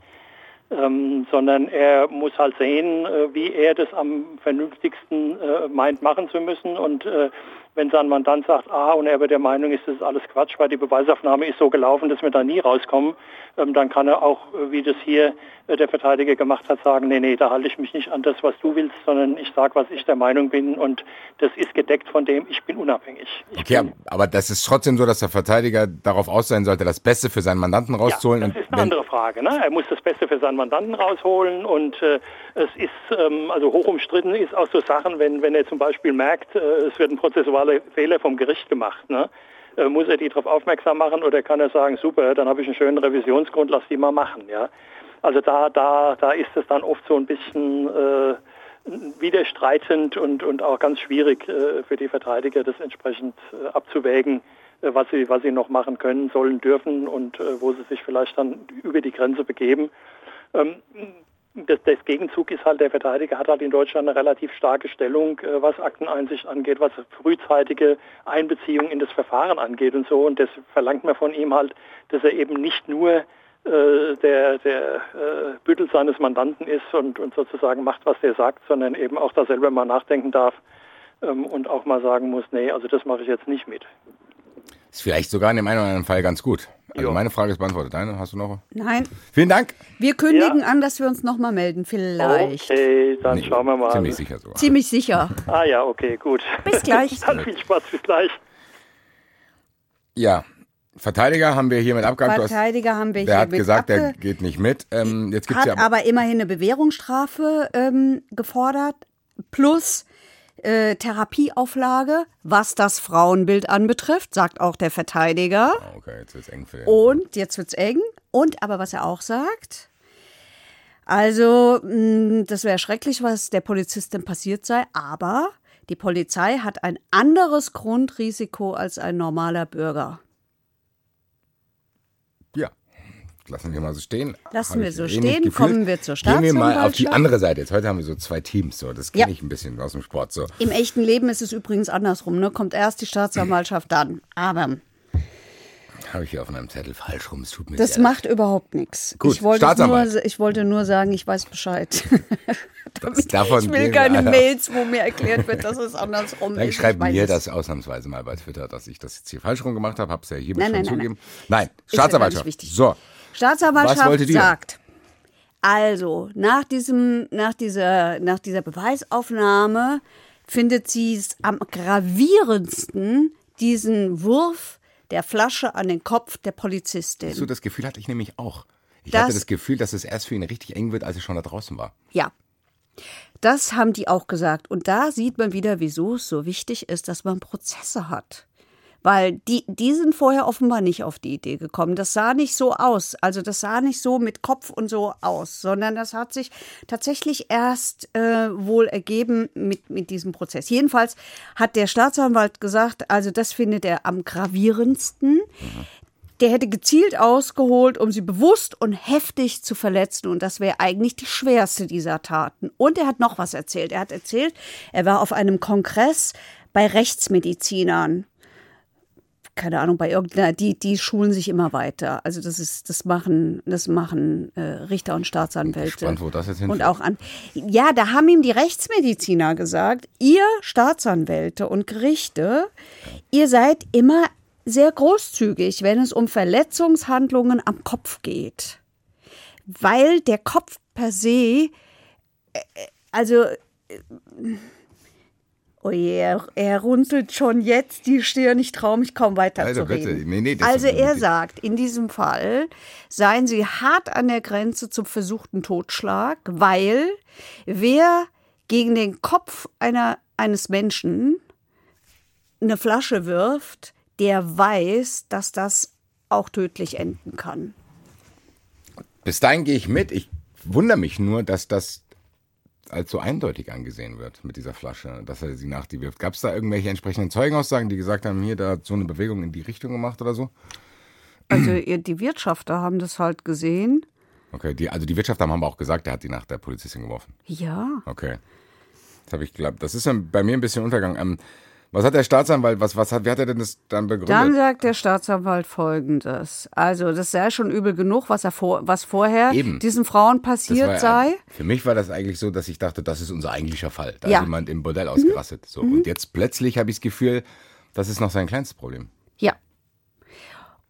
Ähm, sondern er muss halt sehen, äh, wie er das am vernünftigsten äh, meint machen zu müssen und äh, wenn sein Mandant sagt, ah, und er aber der Meinung ist, das ist alles Quatsch, weil die Beweisaufnahme ist so gelaufen, dass wir da nie rauskommen, ähm, dann kann er auch, äh, wie das hier äh, der Verteidiger gemacht hat, sagen, nee, nee, da halte ich mich nicht an das, was du willst, sondern ich sage, was ich der Meinung bin und das ist gedeckt von dem, ich bin unabhängig. Ich okay, bin, aber das ist trotzdem so, dass der Verteidiger darauf aus sein sollte, das Beste für seinen Mandanten rauszuholen. Ja, das ist eine andere Frage. Ne? Er muss das Beste für seinen Mandanten rausholen und äh, es ist, ähm, also hoch umstritten ist auch so Sachen, wenn, wenn er zum Beispiel merkt, äh, es wird ein prozessualer Fehler vom Gericht gemacht. Ne? Äh, muss er die darauf aufmerksam machen oder kann er sagen, super, dann habe ich einen schönen Revisionsgrund, lass die mal machen. Ja? Also da, da, da ist es dann oft so ein bisschen äh, widerstreitend und, und auch ganz schwierig äh, für die Verteidiger, das entsprechend äh, abzuwägen, äh, was sie, was sie noch machen können, sollen, dürfen und äh, wo sie sich vielleicht dann über die Grenze begeben. Ähm, das, das, Gegenzug ist halt, der Verteidiger hat halt in Deutschland eine relativ starke Stellung, äh, was Akteneinsicht angeht, was frühzeitige Einbeziehung in das Verfahren angeht und so. Und das verlangt man von ihm halt, dass er eben nicht nur äh, der, der äh, Büttel seines Mandanten ist und, und sozusagen macht, was der sagt, sondern eben auch da selber mal nachdenken darf ähm, und auch mal sagen muss, nee, also das mache ich jetzt nicht mit. Ist vielleicht sogar in dem einen oder anderen Fall ganz gut. Also jo. meine Frage ist beantwortet. Deine hast du noch? Nein. Vielen Dank. Wir kündigen ja. an, dass wir uns nochmal melden, vielleicht. Okay, dann nee, schauen wir mal. Ziemlich sicher sogar. Ziemlich sicher. Ah ja, okay, gut. Bis gleich. dann viel Spaß, bis gleich. Ja, Verteidiger haben wir hiermit abgehakt. Verteidiger haben wir der hiermit hat gesagt, der geht nicht mit. Ähm, jetzt gibt's hat ja aber immerhin eine Bewährungsstrafe ähm, gefordert plus äh, Therapieauflage, was das Frauenbild anbetrifft, sagt auch der Verteidiger. Oh, okay, jetzt wird's eng für den. Und jetzt wird's eng. Und aber was er auch sagt, also mh, das wäre schrecklich, was der Polizistin passiert sei, aber die Polizei hat ein anderes Grundrisiko als ein normaler Bürger. Lassen wir mal so stehen. Lassen wir so stehen, kommen wir zur Staatsanwaltschaft. Gehen wir mal auf die andere Seite. Jetzt heute haben wir so zwei Teams, so das kenne ja. ich ein bisschen aus dem Sport so. Im echten Leben ist es übrigens andersrum, ne? Kommt erst die Staatsanwaltschaft dann. Aber habe ich hier auf meinem Zettel falsch rum. Es tut mir Das macht überhaupt nichts. Gut, ich wollte, nur, ich wollte nur sagen, ich weiß Bescheid. Das, davon ich will keine Alter. Mails, wo mir erklärt wird, dass es andersrum Dann ist. Schreib mir das ausnahmsweise mal bei Twitter, dass ich das jetzt hier falsch rum gemacht habe. Habe es ja hiermit nein, schon nein, zugegeben. Nein, nein. Staatsanwaltschaft. So, Staatsanwaltschaft sagt, also nach, diesem, nach, dieser, nach dieser Beweisaufnahme findet sie es am gravierendsten, diesen Wurf der Flasche an den Kopf der Polizistin. So das Gefühl hatte ich nämlich auch. Ich das, hatte das Gefühl, dass es erst für ihn richtig eng wird, als er schon da draußen war. Ja. Das haben die auch gesagt. Und da sieht man wieder, wieso es so wichtig ist, dass man Prozesse hat. Weil die, die sind vorher offenbar nicht auf die Idee gekommen. Das sah nicht so aus. Also das sah nicht so mit Kopf und so aus, sondern das hat sich tatsächlich erst äh, wohl ergeben mit, mit diesem Prozess. Jedenfalls hat der Staatsanwalt gesagt, also das findet er am gravierendsten. Der hätte gezielt ausgeholt, um sie bewusst und heftig zu verletzen. Und das wäre eigentlich die schwerste dieser Taten. Und er hat noch was erzählt. Er hat erzählt, er war auf einem Kongress bei Rechtsmedizinern keine Ahnung, bei irgendeiner, die, die schulen sich immer weiter. Also das ist, das machen, das machen äh, Richter und Staatsanwälte. Spannend, wo das jetzt Und auch an. Ja, da haben ihm die Rechtsmediziner gesagt, ihr Staatsanwälte und Gerichte, ihr seid immer sehr großzügig, wenn es um Verletzungshandlungen am Kopf geht. Weil der Kopf per se, äh, äh also äh, Oh je, er, er, runzelt schon jetzt die Stirn. Ich traue mich kaum weiter also, zu reden. Nee, nee, also er sagt, in diesem Fall seien sie hart an der Grenze zum versuchten Totschlag, weil wer gegen den Kopf einer, eines Menschen eine Flasche wirft, der weiß, dass das auch tödlich enden kann. Bis dahin gehe ich mit. Ich wundere mich nur, dass das als so eindeutig angesehen wird mit dieser Flasche, dass er sie nach die wirft. Gab es da irgendwelche entsprechenden Zeugenaussagen, die gesagt haben, hier, da hat so eine Bewegung in die Richtung gemacht oder so? Also die Wirtschafter haben das halt gesehen. Okay, die, also die Wirtschafter haben auch gesagt, der hat die nach der Polizistin geworfen. Ja. Okay. Das habe ich geglaubt. Das ist bei mir ein bisschen untergegangen. Ähm, was hat der Staatsanwalt, was, was hat, wie hat er denn das dann begründet? Dann sagt der Staatsanwalt Folgendes. Also, das sei schon übel genug, was, er vor, was vorher Eben. diesen Frauen passiert war, sei. Für mich war das eigentlich so, dass ich dachte, das ist unser eigentlicher Fall. Da Ja. Mhm. ist jemand im Bordell ausgerastet. So. Und jetzt plötzlich habe ich das Gefühl, das ist noch sein kleinstes Problem. Ja.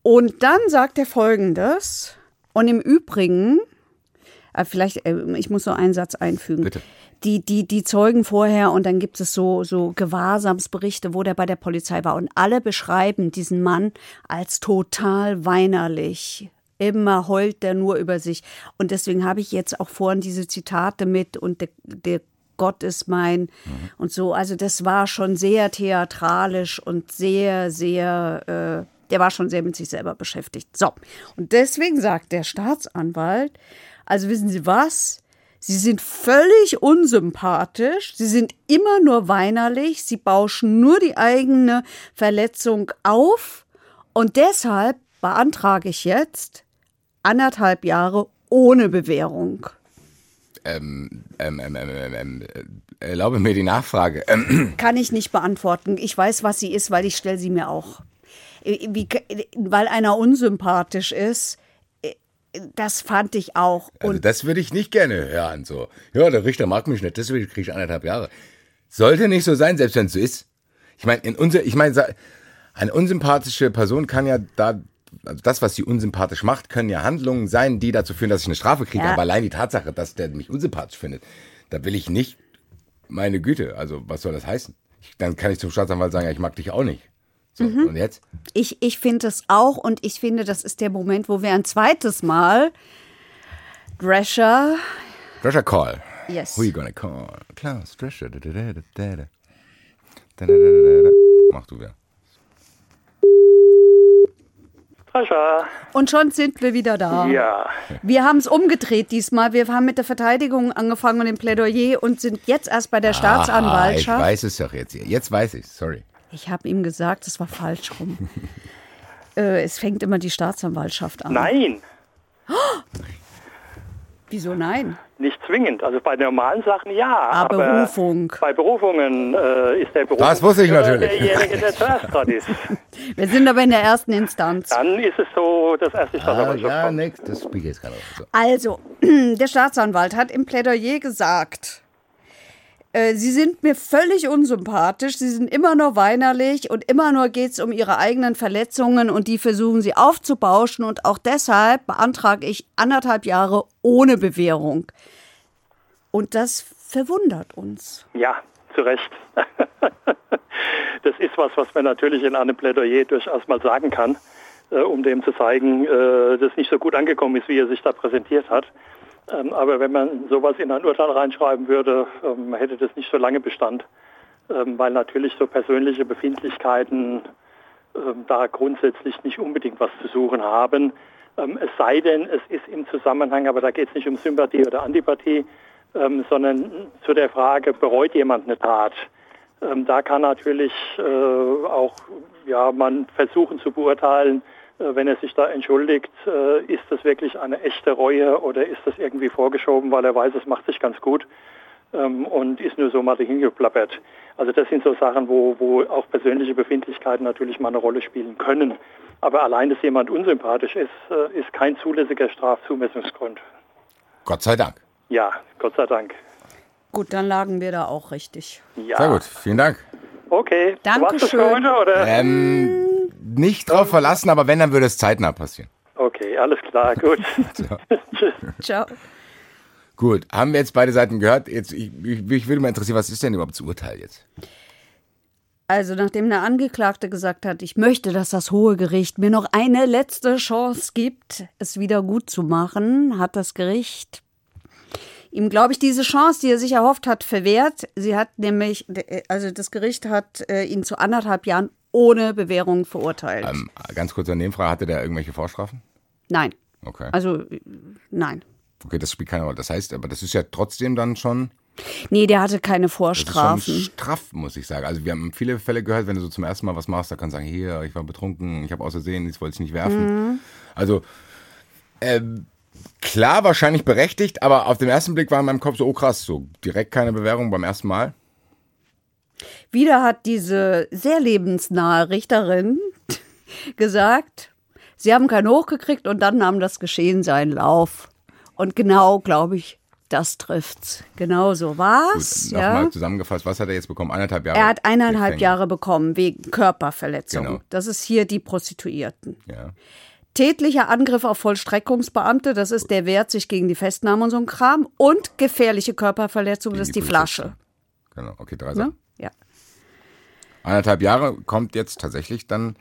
Und dann sagt er Folgendes. Und im Übrigen, äh, vielleicht, äh, ich muss so einen Satz einfügen. Bitte. Die, die, die Zeugen vorher und dann gibt es so, so Gewahrsamsberichte, wo der bei der Polizei war. Und alle beschreiben diesen Mann als total weinerlich. Immer heult der nur über sich. Und deswegen habe ich jetzt auch vorhin diese Zitate mit und der, der Gott ist mein und so. Also das war schon sehr theatralisch und sehr, sehr, äh, der war schon sehr mit sich selber beschäftigt. So, und deswegen sagt der Staatsanwalt, also wissen Sie was? Sie sind völlig unsympathisch, sie sind immer nur weinerlich, sie bauschen nur die eigene Verletzung auf und deshalb beantrage ich jetzt anderthalb Jahre ohne Bewährung. Ähm, ähm, ähm, ähm, ähm, äh, erlaube mir die Nachfrage. Ähm, Kann ich nicht beantworten. Ich weiß, was sie ist, weil ich stelle sie mir auch. Äh, Wie, weil einer unsympathisch ist, äh, das fand ich auch. also Und das würde ich nicht gerne hören. So, ja, der Richter mag mich nicht, deswegen kriege ich anderthalb Jahre. Sollte nicht so sein, selbst wenn es so ist. Ich meine, in unser, ich meine, sa- eine unsympathische Person kann ja da, also das, was sie unsympathisch macht, können ja Handlungen sein, die dazu führen, dass ich eine Strafe kriege. Ja. Aber allein die Tatsache, dass der mich unsympathisch findet, da will ich nicht, meine Güte, also was soll das heißen? Ich, dann kann ich zum Staatsanwalt sagen, ja, ich mag dich auch nicht. So, Mhm. und jetzt? ich, ich finde es auch. Und ich finde, das ist der Moment, wo wir ein zweites Mal Drescher. Drescher Call. Yes. Who you gonna call? Klaus Drescher. Da, da, da, da, da, da. Da, da, da, da, da. Mach du wieder. Sascha, Und schon sind wir wieder da. ja, Wir haben es umgedreht diesmal. Wir haben mit der Verteidigung angefangen und dem Plädoyer und sind jetzt erst bei der Ah, ich Staatsanwaltschaft. weiß es doch jetzt. Jetzt weiß ich Sorry. Ich habe ihm gesagt, es war falsch rum. äh, es fängt immer die Staatsanwaltschaft an. nein, Wieso nein? nicht zwingend. Also bei normalen Sachen ja. Ah, aber Berufung. Bei Berufungen äh, ist der Beruf Das wusste ich natürlich. derjenige, der zuerst dran ist. Wir sind aber in der ersten Instanz. Dann ist es so, dass erst die Ah, Staatsanwaltschaft ja, kommt. nix. Das ich jetzt gerade auf. So. Also, der Staatsanwalt hat im Plädoyer gesagt, äh, Sie sind mir völlig unsympathisch, Sie sind immer nur weinerlich und immer nur geht es um Ihre eigenen Verletzungen und die versuchen Sie aufzubauschen und auch deshalb beantrage ich anderthalb Jahre ohne Bewährung. Und das verwundert uns. Ja, zu Recht. das ist was, was man natürlich in einem Plädoyer durchaus mal sagen kann, äh, um dem zu zeigen, äh, dass nicht so gut angekommen ist, wie er sich da präsentiert hat. Ähm, aber wenn man sowas in ein Urteil reinschreiben würde, ähm, hätte das nicht so lange Bestand, ähm, weil natürlich so persönliche Befindlichkeiten ähm, da grundsätzlich nicht unbedingt was zu suchen haben. Ähm, es sei denn, es ist im Zusammenhang, aber da geht es nicht um Sympathie oder Antipathie, ähm, sondern zu der Frage, bereut jemand eine Tat? Da kann natürlich äh, auch ja, man versuchen zu beurteilen, wenn er sich da entschuldigt, äh, ist das wirklich eine echte Reue oder ist das irgendwie vorgeschoben, weil er weiß, es macht sich ganz gut ähm, und ist nur so mal dahingeplappert. Also das sind so Sachen, wo, wo auch persönliche Befindlichkeiten natürlich mal eine Rolle spielen können. Aber allein, dass jemand unsympathisch ist, äh, ist kein zulässiger Strafzumessungsgrund. Gott sei Dank. Ja, Gott sei Dank. Gut, dann lagen wir da auch richtig. Ja. Sehr gut. Vielen Dank. Okay. Dankeschön. oder? Ähm, nicht drauf verlassen, aber wenn, dann würde es zeitnah passieren. Okay, alles klar, gut. Tschüss. Ciao. Gut, haben wir jetzt beide Seiten gehört? Jetzt, ich, ich, mich würde mal interessieren, was ist denn überhaupt das Urteil jetzt? Also nachdem der Angeklagte gesagt hat, ich möchte, dass das Hohe Gericht mir noch eine letzte Chance gibt, es wieder gut zu machen, hat das Gericht ihm, glaube ich, diese Chance, die er sich erhofft hat, verwehrt. Sie hat nämlich, also das Gericht hat äh, ihn zu anderthalb Jahren ohne Bewährung verurteilt. Ähm, ganz kurze Nebenfrage, hatte der irgendwelche Vorstrafen? Nein, Okay. also äh, nein. Okay, das spielt keine Rolle. Das heißt, aber das ist ja trotzdem dann schon, Nee, der hatte keine das ist schon Vorstrafen. straff, muss ich sagen. Also wir haben viele Fälle gehört, wenn du so zum ersten Mal was machst, da kannst du sagen, hier, ich war betrunken, ich habe außersehen, ich wollte es nicht werfen. Also ähm, klar, wahrscheinlich berechtigt, aber auf den ersten Blick war in meinem Kopf so, oh krass, so direkt keine Bewährung beim ersten Mal. Wieder hat diese sehr lebensnahe Richterin gesagt, sie haben keinen hochgekriegt und dann nahm das Geschehen seinen Lauf. Und genau, glaube ich, das trifft's. Genau so war's. Gut, Nochmal ja. zusammengefasst, was hat er jetzt bekommen? Eineinhalb Jahre? Er hat eineinhalb Gefängnis. Jahre bekommen wegen Körperverletzung. Genau. Das ist hier die Prostituierten. Ja. Tätlicher Angriff auf Vollstreckungsbeamte, das ist der wehrt sich gegen die Festnahme und so ein Kram. Und gefährliche Körperverletzung, das ist die Flasche. Genau, okay, drei Ne? Sachen. Ja. Eineinhalb Jahre kommt jetzt tatsächlich dann.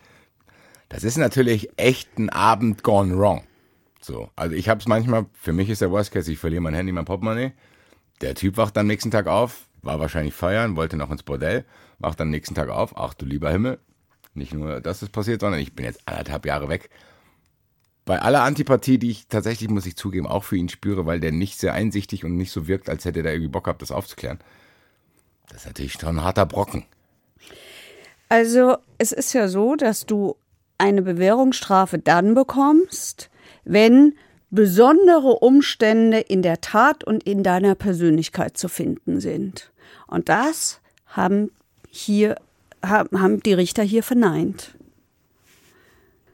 Das ist natürlich echt ein Abend gone wrong. So, also ich habe es manchmal. Für mich ist der Worst Case, ich verliere mein Handy, mein Portemonnaie. Der Typ wacht am nächsten Tag auf, war wahrscheinlich feiern, wollte noch ins Bordell, wacht am nächsten Tag auf. Ach du lieber Himmel, nicht nur das ist passiert, sondern ich bin jetzt anderthalb Jahre weg. Bei aller Antipathie, die ich tatsächlich, muss ich zugeben, auch für ihn spüre, weil der nicht sehr einsichtig und nicht so wirkt, als hätte der irgendwie Bock gehabt, das aufzuklären. Das ist natürlich schon ein harter Brocken. Also es ist ja so, dass du eine Bewährungsstrafe dann bekommst, wenn besondere Umstände in der Tat und in deiner Persönlichkeit zu finden sind. Und das haben hier haben die Richter hier verneint.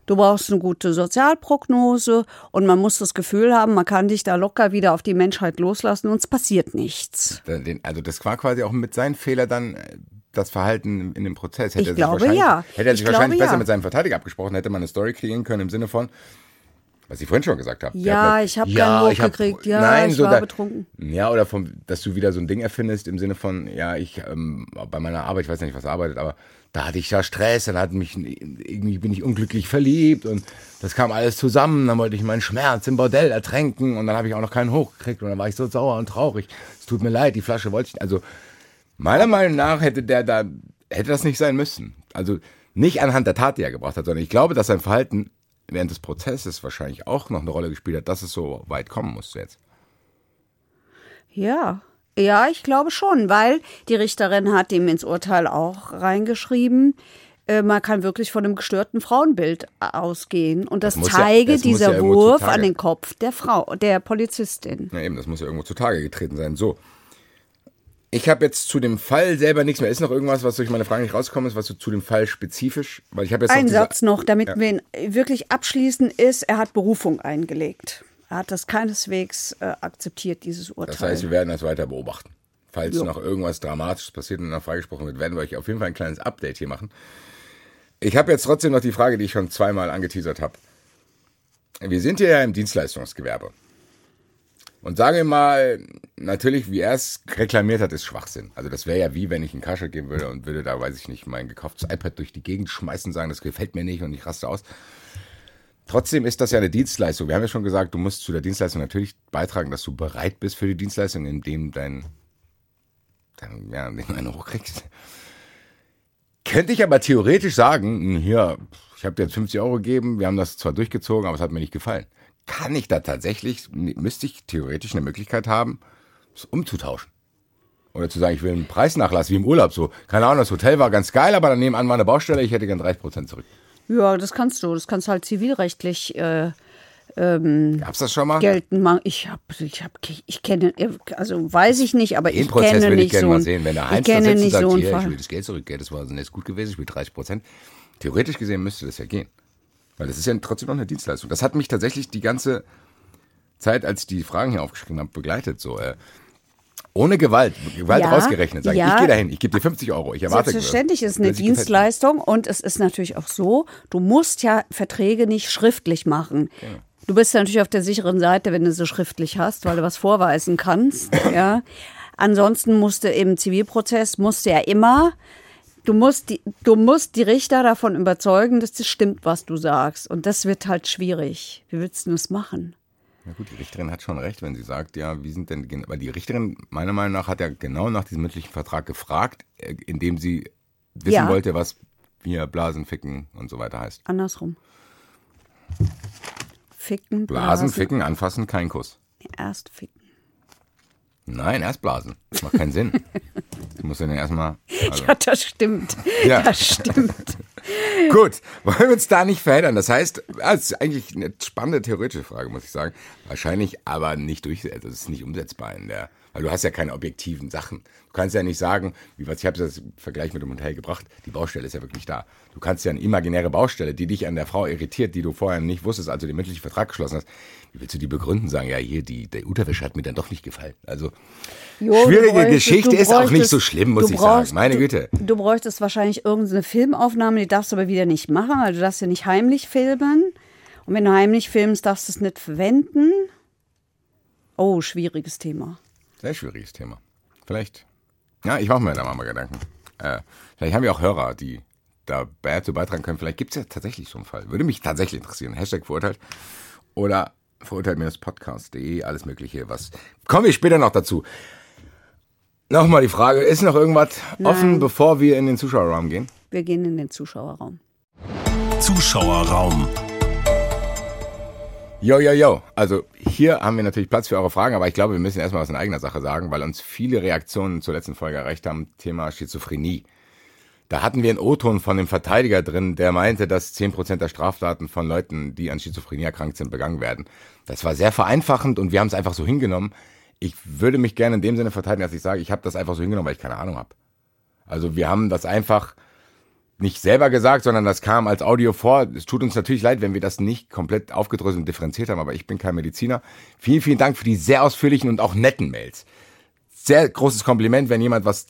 Du brauchst eine gute Sozialprognose und man muss das Gefühl haben, man kann dich da locker wieder auf die Menschheit loslassen und es passiert nichts. Also das war quasi auch mit seinem Fehler dann äh, das Verhalten in dem Prozess. Hätte Ich er sich glaube, wahrscheinlich- ja. Hätte er Ich sich wahrscheinlich glaube, besser ja. mit seinem Verteidiger abgesprochen, hätte man eine Story kreieren können im Sinne von, was ich vorhin schon gesagt habe. Ja, mal- ich habe Ja, keinen ich hab- hochgekriegt. Ja, Nein, ich so war da- betrunken. Ja, oder vom, dass du wieder so ein Ding erfindest im Sinne von, ja, ich ähm, bei meiner Arbeit, ich weiß nicht, was er arbeitet, aber da hatte ich ja Stress, dann hat mich irgendwie bin ich unglücklich verliebt und das kam alles zusammen, dann wollte ich meinen Schmerz im Bordell ertränken und dann habe ich auch noch keinen hochgekriegt und dann war ich so sauer und traurig. Es tut mir leid, die Flasche wollte ich nicht. Also meiner Meinung nach hätte der da hätte das nicht sein müssen. Also nicht anhand der Tat, die er gebracht hat, sondern ich glaube, dass sein Verhalten während des Prozesses wahrscheinlich auch noch eine Rolle gespielt hat, dass es so weit kommen musste jetzt. Ja, ja, ich glaube schon, weil die Richterin hat ihm ins Urteil auch reingeschrieben, äh, man kann wirklich von einem gestörten Frauenbild ausgehen. Und das, Das muss ja- zeige das dieser ja Wurf zutage. an den Kopf der Frau, der Polizistin. Ja, eben, das muss ja irgendwo zutage getreten sein. So. Ich habe jetzt zu dem Fall selber nichts mehr. Ist noch irgendwas, was durch meine Frage nicht rausgekommen ist, was du zu dem Fall spezifisch? Weil ich habe jetzt Ein noch Satz noch, damit Ja. wir ihn wirklich abschließen, ist, er hat Berufung eingelegt. Er hat das keineswegs äh, akzeptiert, dieses Urteil. Das heißt, wir werden das weiter beobachten. Falls Jo. noch irgendwas Dramatisches passiert und noch freigesprochen wird, werden wir euch auf jeden Fall ein kleines Update hier machen. Ich habe jetzt trotzdem noch die Frage, die ich schon zweimal angeteasert habe. Wir sind hier ja im Dienstleistungsgewerbe. Und sagen wir mal, natürlich, wie er es reklamiert hat, ist Schwachsinn. Also das wäre ja wie, wenn ich in Kaschel gehen würde und würde da, weiß ich nicht, mein gekauftes iPad durch die Gegend schmeißen, sagen, das gefällt mir nicht und ich raste aus. Trotzdem ist das ja eine Dienstleistung. Wir haben ja schon gesagt, du musst zu der Dienstleistung natürlich beitragen, dass du bereit bist für die Dienstleistung, indem dein, dein ja, indem du eine hochkriegst. Könnte ich aber theoretisch sagen, hm, hier, ich habe dir jetzt 50 Euro gegeben, wir haben das zwar durchgezogen, aber es hat mir nicht gefallen. Kann ich da tatsächlich, müsste ich theoretisch eine Möglichkeit haben, es umzutauschen? Oder zu sagen, ich will einen Preisnachlass wie im Urlaub so. Keine Ahnung, das Hotel war ganz geil, aber daneben an war eine Baustelle, ich hätte gern 30% zurück. Ja, das kannst du. Das kannst du halt zivilrechtlich äh, Gab's das schon mal? machen. Ich habe, ich habe, ich kenne, also weiß ich nicht, aber Den ich Prozess kenne würde ich nicht gerne so. mal sehen, wenn der ich Heinz da kenne sitzt und nicht sagt, so hier, ich will das Geld zurück, Geld, das war jetzt gut gewesen, ich will 30 Prozent. Theoretisch gesehen müsste das ja gehen. Weil das ist ja trotzdem noch eine Dienstleistung. Das hat mich tatsächlich die ganze Zeit, als ich die Fragen hier aufgeschrieben habe, begleitet. So, äh, ohne Gewalt, Gewalt Ja, rausgerechnet. Sag, ich, ja. ich gehe dahin, ich gebe dir 50 Euro, ich erwarte Selbstverständlich ist eine gefällt mir. Dienstleistung und es ist natürlich auch so, du musst ja Verträge nicht schriftlich machen. Du bist ja natürlich auf der sicheren Seite, wenn du sie schriftlich hast, weil du was vorweisen kannst. ja. Ansonsten musst du im Zivilprozess, musst du ja immer, du musst, die, du musst die Richter davon überzeugen, dass das stimmt, was du sagst. Und das wird halt schwierig. Wie willst du das machen? Na gut, die Richterin hat schon recht, wenn sie sagt, ja, wie sind denn, weil die Richterin meiner Meinung nach hat ja genau nach diesem mündlichen Vertrag gefragt, äh, indem sie wissen Ja. wollte, was hier Blasen, Ficken und so weiter heißt. Andersrum. Ficken, Blasen, Blasen, Ficken, anfassen, kein Kuss. Erst ficken. Nein, erst blasen. Das macht keinen Sinn. Du musst ja dann erstmal. Also, Ja, das stimmt. Ja. Das stimmt. Gut, wollen wir uns da nicht verheddern? Das heißt, das ist eigentlich eine spannende theoretische Frage, muss ich sagen. Wahrscheinlich aber nicht durch, also es ist nicht umsetzbar in der, weil du hast ja keine objektiven Sachen. Du kannst ja nicht sagen, wie was, ich habe das im Vergleich mit dem Hotel gebracht, die Baustelle ist ja wirklich da. Du kannst ja eine imaginäre Baustelle, die dich an der Frau irritiert, die du vorher nicht wusstest, als du den mündlichen Vertrag geschlossen hast. Wie willst du die begründen? Sagen, ja, hier, die, der Unterwäsche hat mir dann doch nicht gefallen. Also, Jo, schwierige bräuchtest- Geschichte ist auch nicht so schlimm, muss ich sagen. Meine du, Güte. Du bräuchtest wahrscheinlich irgendeine Filmaufnahme, die darfst du aber wieder nicht machen, weil du darfst ja nicht heimlich filmen. Und wenn du heimlich filmst, darfst du es nicht verwenden. Oh, schwieriges Thema. Sehr schwieriges Thema. Vielleicht, ja, ich mache mir da mal Gedanken. Äh, vielleicht haben wir auch Hörer, die da dazu beitragen können. Vielleicht gibt es ja tatsächlich so einen Fall. Würde mich tatsächlich interessieren. Hashtag verurteilt. Oder verurteilt-podcast.de, alles Mögliche, was. Kommen wir später noch dazu. Nochmal die Frage, ist noch irgendwas offen, bevor wir in den Zuschauerraum gehen? Wir gehen in den Zuschauerraum. Zuschauerraum. Jo, jo, jo. Also hier haben wir natürlich Platz für eure Fragen, aber ich glaube, wir müssen erstmal was in eigener Sache sagen, weil uns viele Reaktionen zur letzten Folge erreicht haben, Thema Schizophrenie. Da hatten wir einen O-Ton von dem Verteidiger drin, der meinte, dass 10% der Straftaten von Leuten, die an Schizophrenie erkrankt sind, begangen werden. Das war sehr vereinfachend und wir haben es einfach so hingenommen. Ich würde mich gerne in dem Sinne verteidigen, dass ich sage, ich habe das einfach so hingenommen, weil ich keine Ahnung habe. Also wir haben das einfach nicht selber gesagt, sondern das kam als Audio vor. Es tut uns natürlich leid, wenn wir das nicht komplett aufgedröselt und differenziert haben, aber ich bin kein Mediziner. Vielen, vielen Dank für die sehr ausführlichen und auch netten Mails. Sehr großes Kompliment, wenn jemand was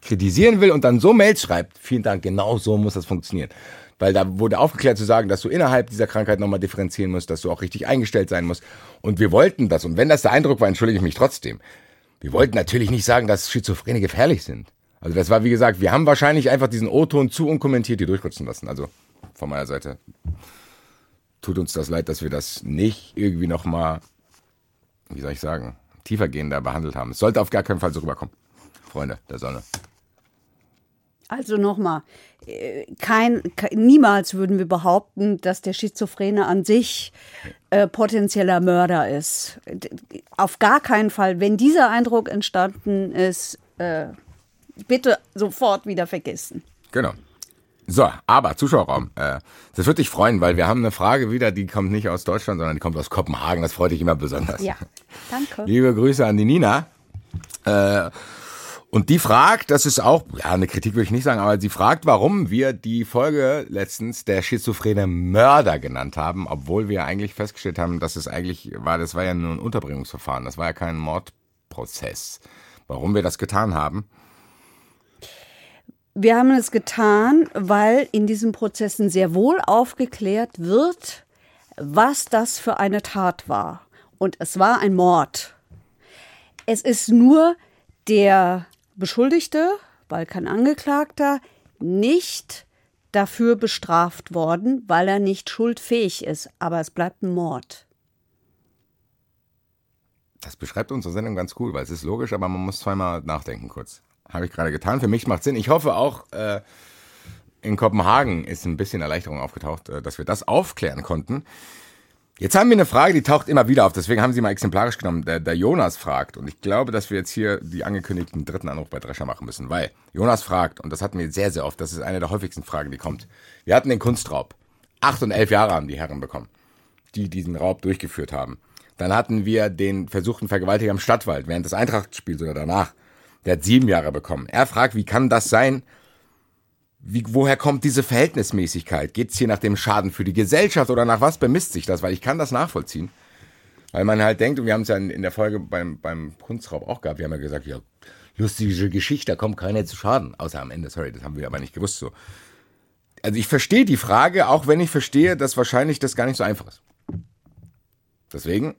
kritisieren will und dann so Mails schreibt. Vielen Dank, genau so muss das funktionieren. Weil da wurde aufgeklärt zu sagen, dass du innerhalb dieser Krankheit nochmal differenzieren musst, dass du auch richtig eingestellt sein musst. Und wir wollten das. Und wenn das der Eindruck war, entschuldige ich mich trotzdem. Wir wollten natürlich nicht sagen, dass Schizophrene gefährlich sind. Also das war, wie gesagt, wir haben wahrscheinlich einfach diesen O-Ton zu unkommentiert hier durchrutschen lassen. Also von meiner Seite tut uns das leid, dass wir das nicht irgendwie nochmal, wie soll ich sagen, tiefergehender behandelt haben. Es sollte auf gar keinen Fall so rüberkommen. Freunde der Sonne. Also nochmal, äh, kein, ke- niemals würden wir behaupten, dass der Schizophrene an sich äh, potenzieller Mörder ist. Auf gar keinen Fall. Wenn dieser Eindruck entstanden ist, äh, bitte sofort wieder vergessen. Genau. So, aber Zuschauerraum. Äh, das würde dich freuen, weil wir haben eine Frage wieder, die kommt nicht aus Deutschland, sondern die kommt aus Kopenhagen. Das freut dich immer besonders. Ja, danke. Liebe Grüße an die Nina. Äh, und die fragt, das ist auch, ja, eine Kritik würde ich nicht sagen, aber sie fragt, warum wir die Folge letztens der schizophrene Mörder genannt haben, obwohl wir eigentlich festgestellt haben, dass es eigentlich war, das war ja nur ein Unterbringungsverfahren, das war ja kein Mordprozess. Warum wir das getan haben? Wir haben es getan, weil in diesen Prozessen sehr wohl aufgeklärt wird, was das für eine Tat war. Und es war ein Mord. Es ist nur der Beschuldigte, weil kein Angeklagter, nicht dafür bestraft worden, weil er nicht schuldfähig ist. Aber es bleibt ein Mord. Das beschreibt unsere Sendung ganz cool, weil es ist logisch, aber man muss zweimal nachdenken kurz. Habe ich gerade getan. Für mich macht Sinn. Ich hoffe auch, äh, in Kopenhagen ist ein bisschen Erleichterung aufgetaucht, äh, dass wir das aufklären konnten. Jetzt haben wir eine Frage, die taucht immer wieder auf, deswegen haben sie mal exemplarisch genommen. Der, der Jonas fragt, und ich glaube, dass wir jetzt hier die angekündigten dritten Anruf bei Drescher machen müssen, weil Jonas fragt, und das hatten wir sehr, sehr oft, das ist eine der häufigsten Fragen, die kommt. Wir hatten den Kunstraub. Acht und elf Jahre haben die Herren bekommen, die diesen Raub durchgeführt haben. Dann hatten wir den versuchten Vergewaltiger im Stadtwald während des Eintrachtspiels oder danach. Der hat sieben Jahre bekommen. Er fragt, wie kann das sein? Wie, woher kommt diese Verhältnismäßigkeit? Geht es hier nach dem Schaden für die Gesellschaft oder nach was bemisst sich das? Weil ich kann das nachvollziehen. Weil man halt denkt, und wir haben es ja in, in der Folge beim, beim Kunstraub auch gehabt, wir haben ja gesagt, ja, lustige Geschichte, da kommt keiner zu Schaden. Außer am Ende, sorry, das haben wir aber nicht gewusst so. Also ich verstehe die Frage, auch wenn ich verstehe, dass wahrscheinlich das gar nicht so einfach ist. Deswegen,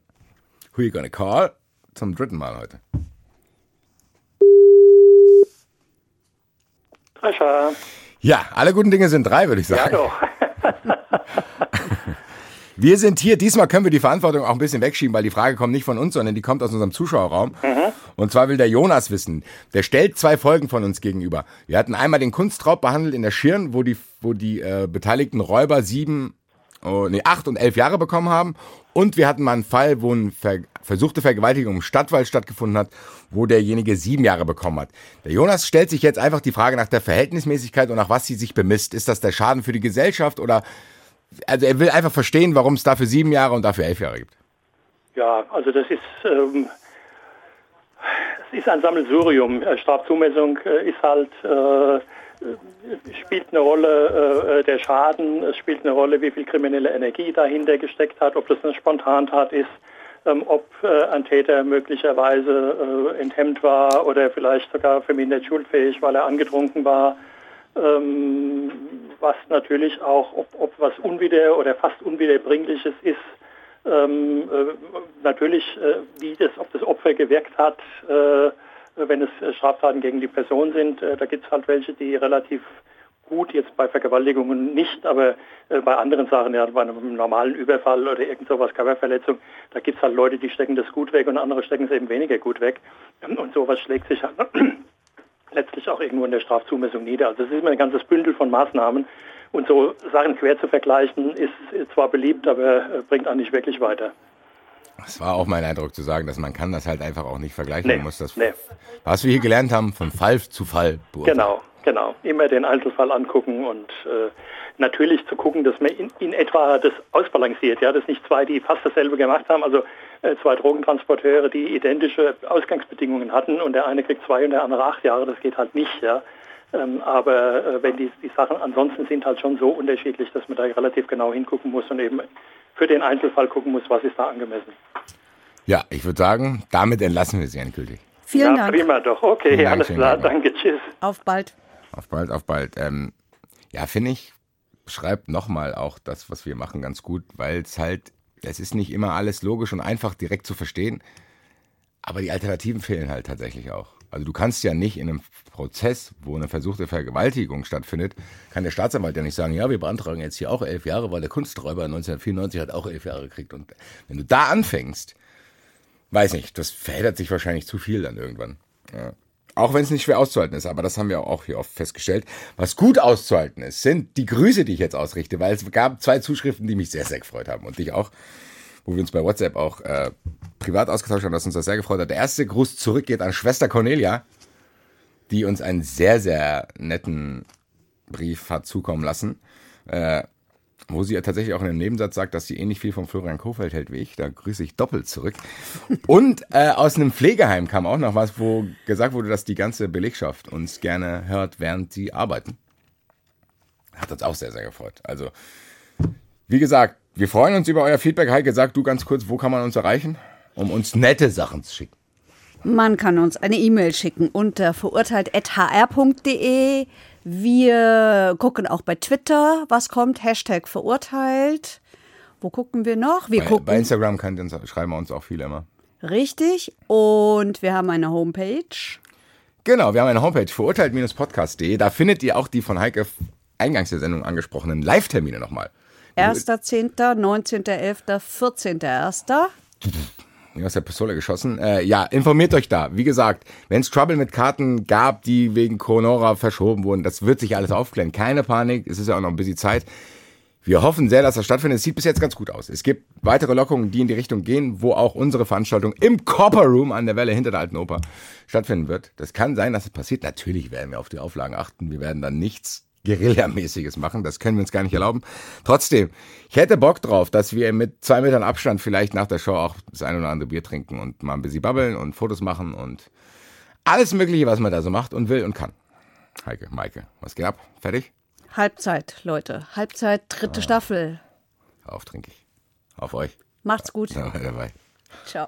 who you gonna call? Zum dritten Mal heute. Drescher. Ja, alle guten Dinge sind drei, würde ich Ja, sagen. doch. Wir sind hier, diesmal können wir die Verantwortung auch ein bisschen wegschieben, weil die Frage kommt nicht von uns, sondern die kommt aus unserem Zuschauerraum. Und zwar will der Jonas wissen, der stellt zwei Folgen von uns gegenüber. Wir hatten einmal den Kunstraub behandelt in der Schirn, wo die, wo die äh, beteiligten Räuber sieben, oh, nee, acht und elf Jahre bekommen haben. Und wir hatten mal einen Fall, wo eine Ver versuchte Vergewaltigung im Stadtwald stattgefunden hat, wo derjenige sieben Jahre bekommen hat. Der Jonas stellt sich jetzt einfach die Frage nach der Verhältnismäßigkeit und nach was sie sich bemisst. Ist das der Schaden für die Gesellschaft oder also er will einfach verstehen, warum es dafür sieben Jahre und dafür elf Jahre gibt. Ja, also das ist ähm, es ist ein Sammelsurium. Äh, Strafzumessung äh, ist halt äh, spielt eine Rolle äh, der Schaden, es spielt eine Rolle, wie viel kriminelle Energie dahinter gesteckt hat, ob das eine Spontantat ist, ähm, ob äh, ein Täter möglicherweise äh, enthemmt war oder vielleicht sogar vermindert schuldfähig, weil er angetrunken war. Ähm, was natürlich auch, ob, ob was unwider oder fast unwiederbringliches ist, ähm, äh, natürlich, äh, wie das, ob das Opfer gewirkt hat, äh, wenn es äh, Straftaten gegen die Person sind. Äh, da gibt es halt welche, die relativ gut, jetzt bei Vergewaltigungen nicht, aber äh, bei anderen Sachen, ja, bei einem normalen Überfall oder irgend sowas, Körperverletzung, da gibt es halt Leute, die stecken das gut weg und andere stecken es eben weniger gut weg. Und sowas schlägt sich halt letztlich auch irgendwo in der Strafzumessung nieder. Also es ist immer ein ganzes Bündel von Maßnahmen. Und so Sachen quer zu vergleichen, ist zwar beliebt, aber bringt auch nicht wirklich weiter. Das war auch mein Eindruck zu sagen, dass man kann das halt einfach auch nicht vergleichen. Nee, man muss das, nee. was wir hier gelernt haben, von Fall zu Fall beurteilen. Genau, genau. Immer den Einzelfall angucken und äh, natürlich zu gucken, dass man in, in, etwa das ausbalanciert. Ja, dass nicht zwei, die fast dasselbe gemacht haben, also äh, zwei Drogentransporteure, die identische Ausgangsbedingungen hatten und der eine kriegt zwei und der andere acht Jahre, das geht halt nicht. Ja. Ähm, aber äh, wenn die, die Sachen ansonsten sind halt schon so unterschiedlich, dass man da relativ genau hingucken muss und eben für den Einzelfall gucken muss, was ist da angemessen. Ja, ich würde sagen, damit entlassen wir Sie endgültig. Vielen ja, Dank. Prima doch. Okay, Dank, alles klar. Dank. Danke. Tschüss. Auf bald. Auf bald, auf bald. Ähm, ja, finde ich, beschreibt nochmal auch das, was wir machen, ganz gut, weil es halt, es ist nicht immer alles logisch und einfach direkt zu verstehen, aber die Alternativen fehlen halt tatsächlich auch. Also du kannst ja nicht in einem Prozess, wo eine versuchte Vergewaltigung stattfindet, kann der Staatsanwalt ja nicht sagen, ja, wir beantragen jetzt hier auch elf Jahre, weil der Kunsträuber 1994 hat auch elf Jahre gekriegt. Und wenn du da anfängst, weiß nicht, das verheddert sich wahrscheinlich zu viel dann irgendwann. Ja. Auch wenn es nicht schwer auszuhalten ist, aber das haben wir auch hier oft festgestellt. Was gut auszuhalten ist, sind die Grüße, die ich jetzt ausrichte, weil es gab zwei Zuschriften, die mich sehr, sehr gefreut haben und dich auch wo wir uns bei WhatsApp auch äh, privat ausgetauscht haben, dass uns das sehr gefreut hat. Der erste Gruß zurück geht an Schwester Cornelia, die uns einen sehr, sehr netten Brief hat zukommen lassen, äh, wo sie ja tatsächlich auch in einem Nebensatz sagt, dass sie ähnlich viel von Florian Kofeld hält wie ich. Da grüße ich doppelt zurück. Und äh, aus einem Pflegeheim kam auch noch was, wo gesagt wurde, dass die ganze Belegschaft uns gerne hört, während sie arbeiten. Hat uns auch sehr, sehr gefreut. Also, wie gesagt, wir freuen uns über euer Feedback. Heike, sag du ganz kurz, wo kann man uns erreichen, um uns nette Sachen zu schicken? Man kann uns eine E-Mail schicken unter verurteilt.hr.de. Wir gucken auch bei Twitter, was kommt, Hashtag verurteilt. Wo gucken wir noch? Wir bei, gucken. Bei Instagram kann, schreiben wir uns auch viele immer. Richtig. Und wir haben eine Homepage. Genau, wir haben eine Homepage, verurteilt-podcast.de. Da findet ihr auch die von Heike eingangs der Sendung angesprochenen Live-Termine nochmal. 1.10., 19.11., 14.01. Ja, aus der Pistole geschossen. Äh, ja, informiert euch da. Wie gesagt, wenn es Trouble mit Karten gab, die wegen Conora verschoben wurden, das wird sich alles aufklären. Keine Panik, es ist ja auch noch ein bisschen Zeit. Wir hoffen sehr, dass das stattfindet. Es sieht bis jetzt ganz gut aus. Es gibt weitere Lockungen, die in die Richtung gehen, wo auch unsere Veranstaltung im Copper Room an der Welle hinter der Alten Oper stattfinden wird. Das kann sein, dass es passiert. Natürlich werden wir auf die Auflagen achten. Wir werden dann nichts Guerillamäßiges machen. Das können wir uns gar nicht erlauben. Trotzdem, ich hätte Bock drauf, dass wir mit zwei Metern Abstand vielleicht nach der Show auch das ein oder andere Bier trinken und mal ein bisschen babbeln und Fotos machen und alles Mögliche, was man da so macht und will und kann. Heike, Maike, was geht ab? Fertig? Halbzeit, Leute. Halbzeit, dritte ah. Staffel. Auf trinke ich. Auf euch. Macht's gut. Dabei. Ciao.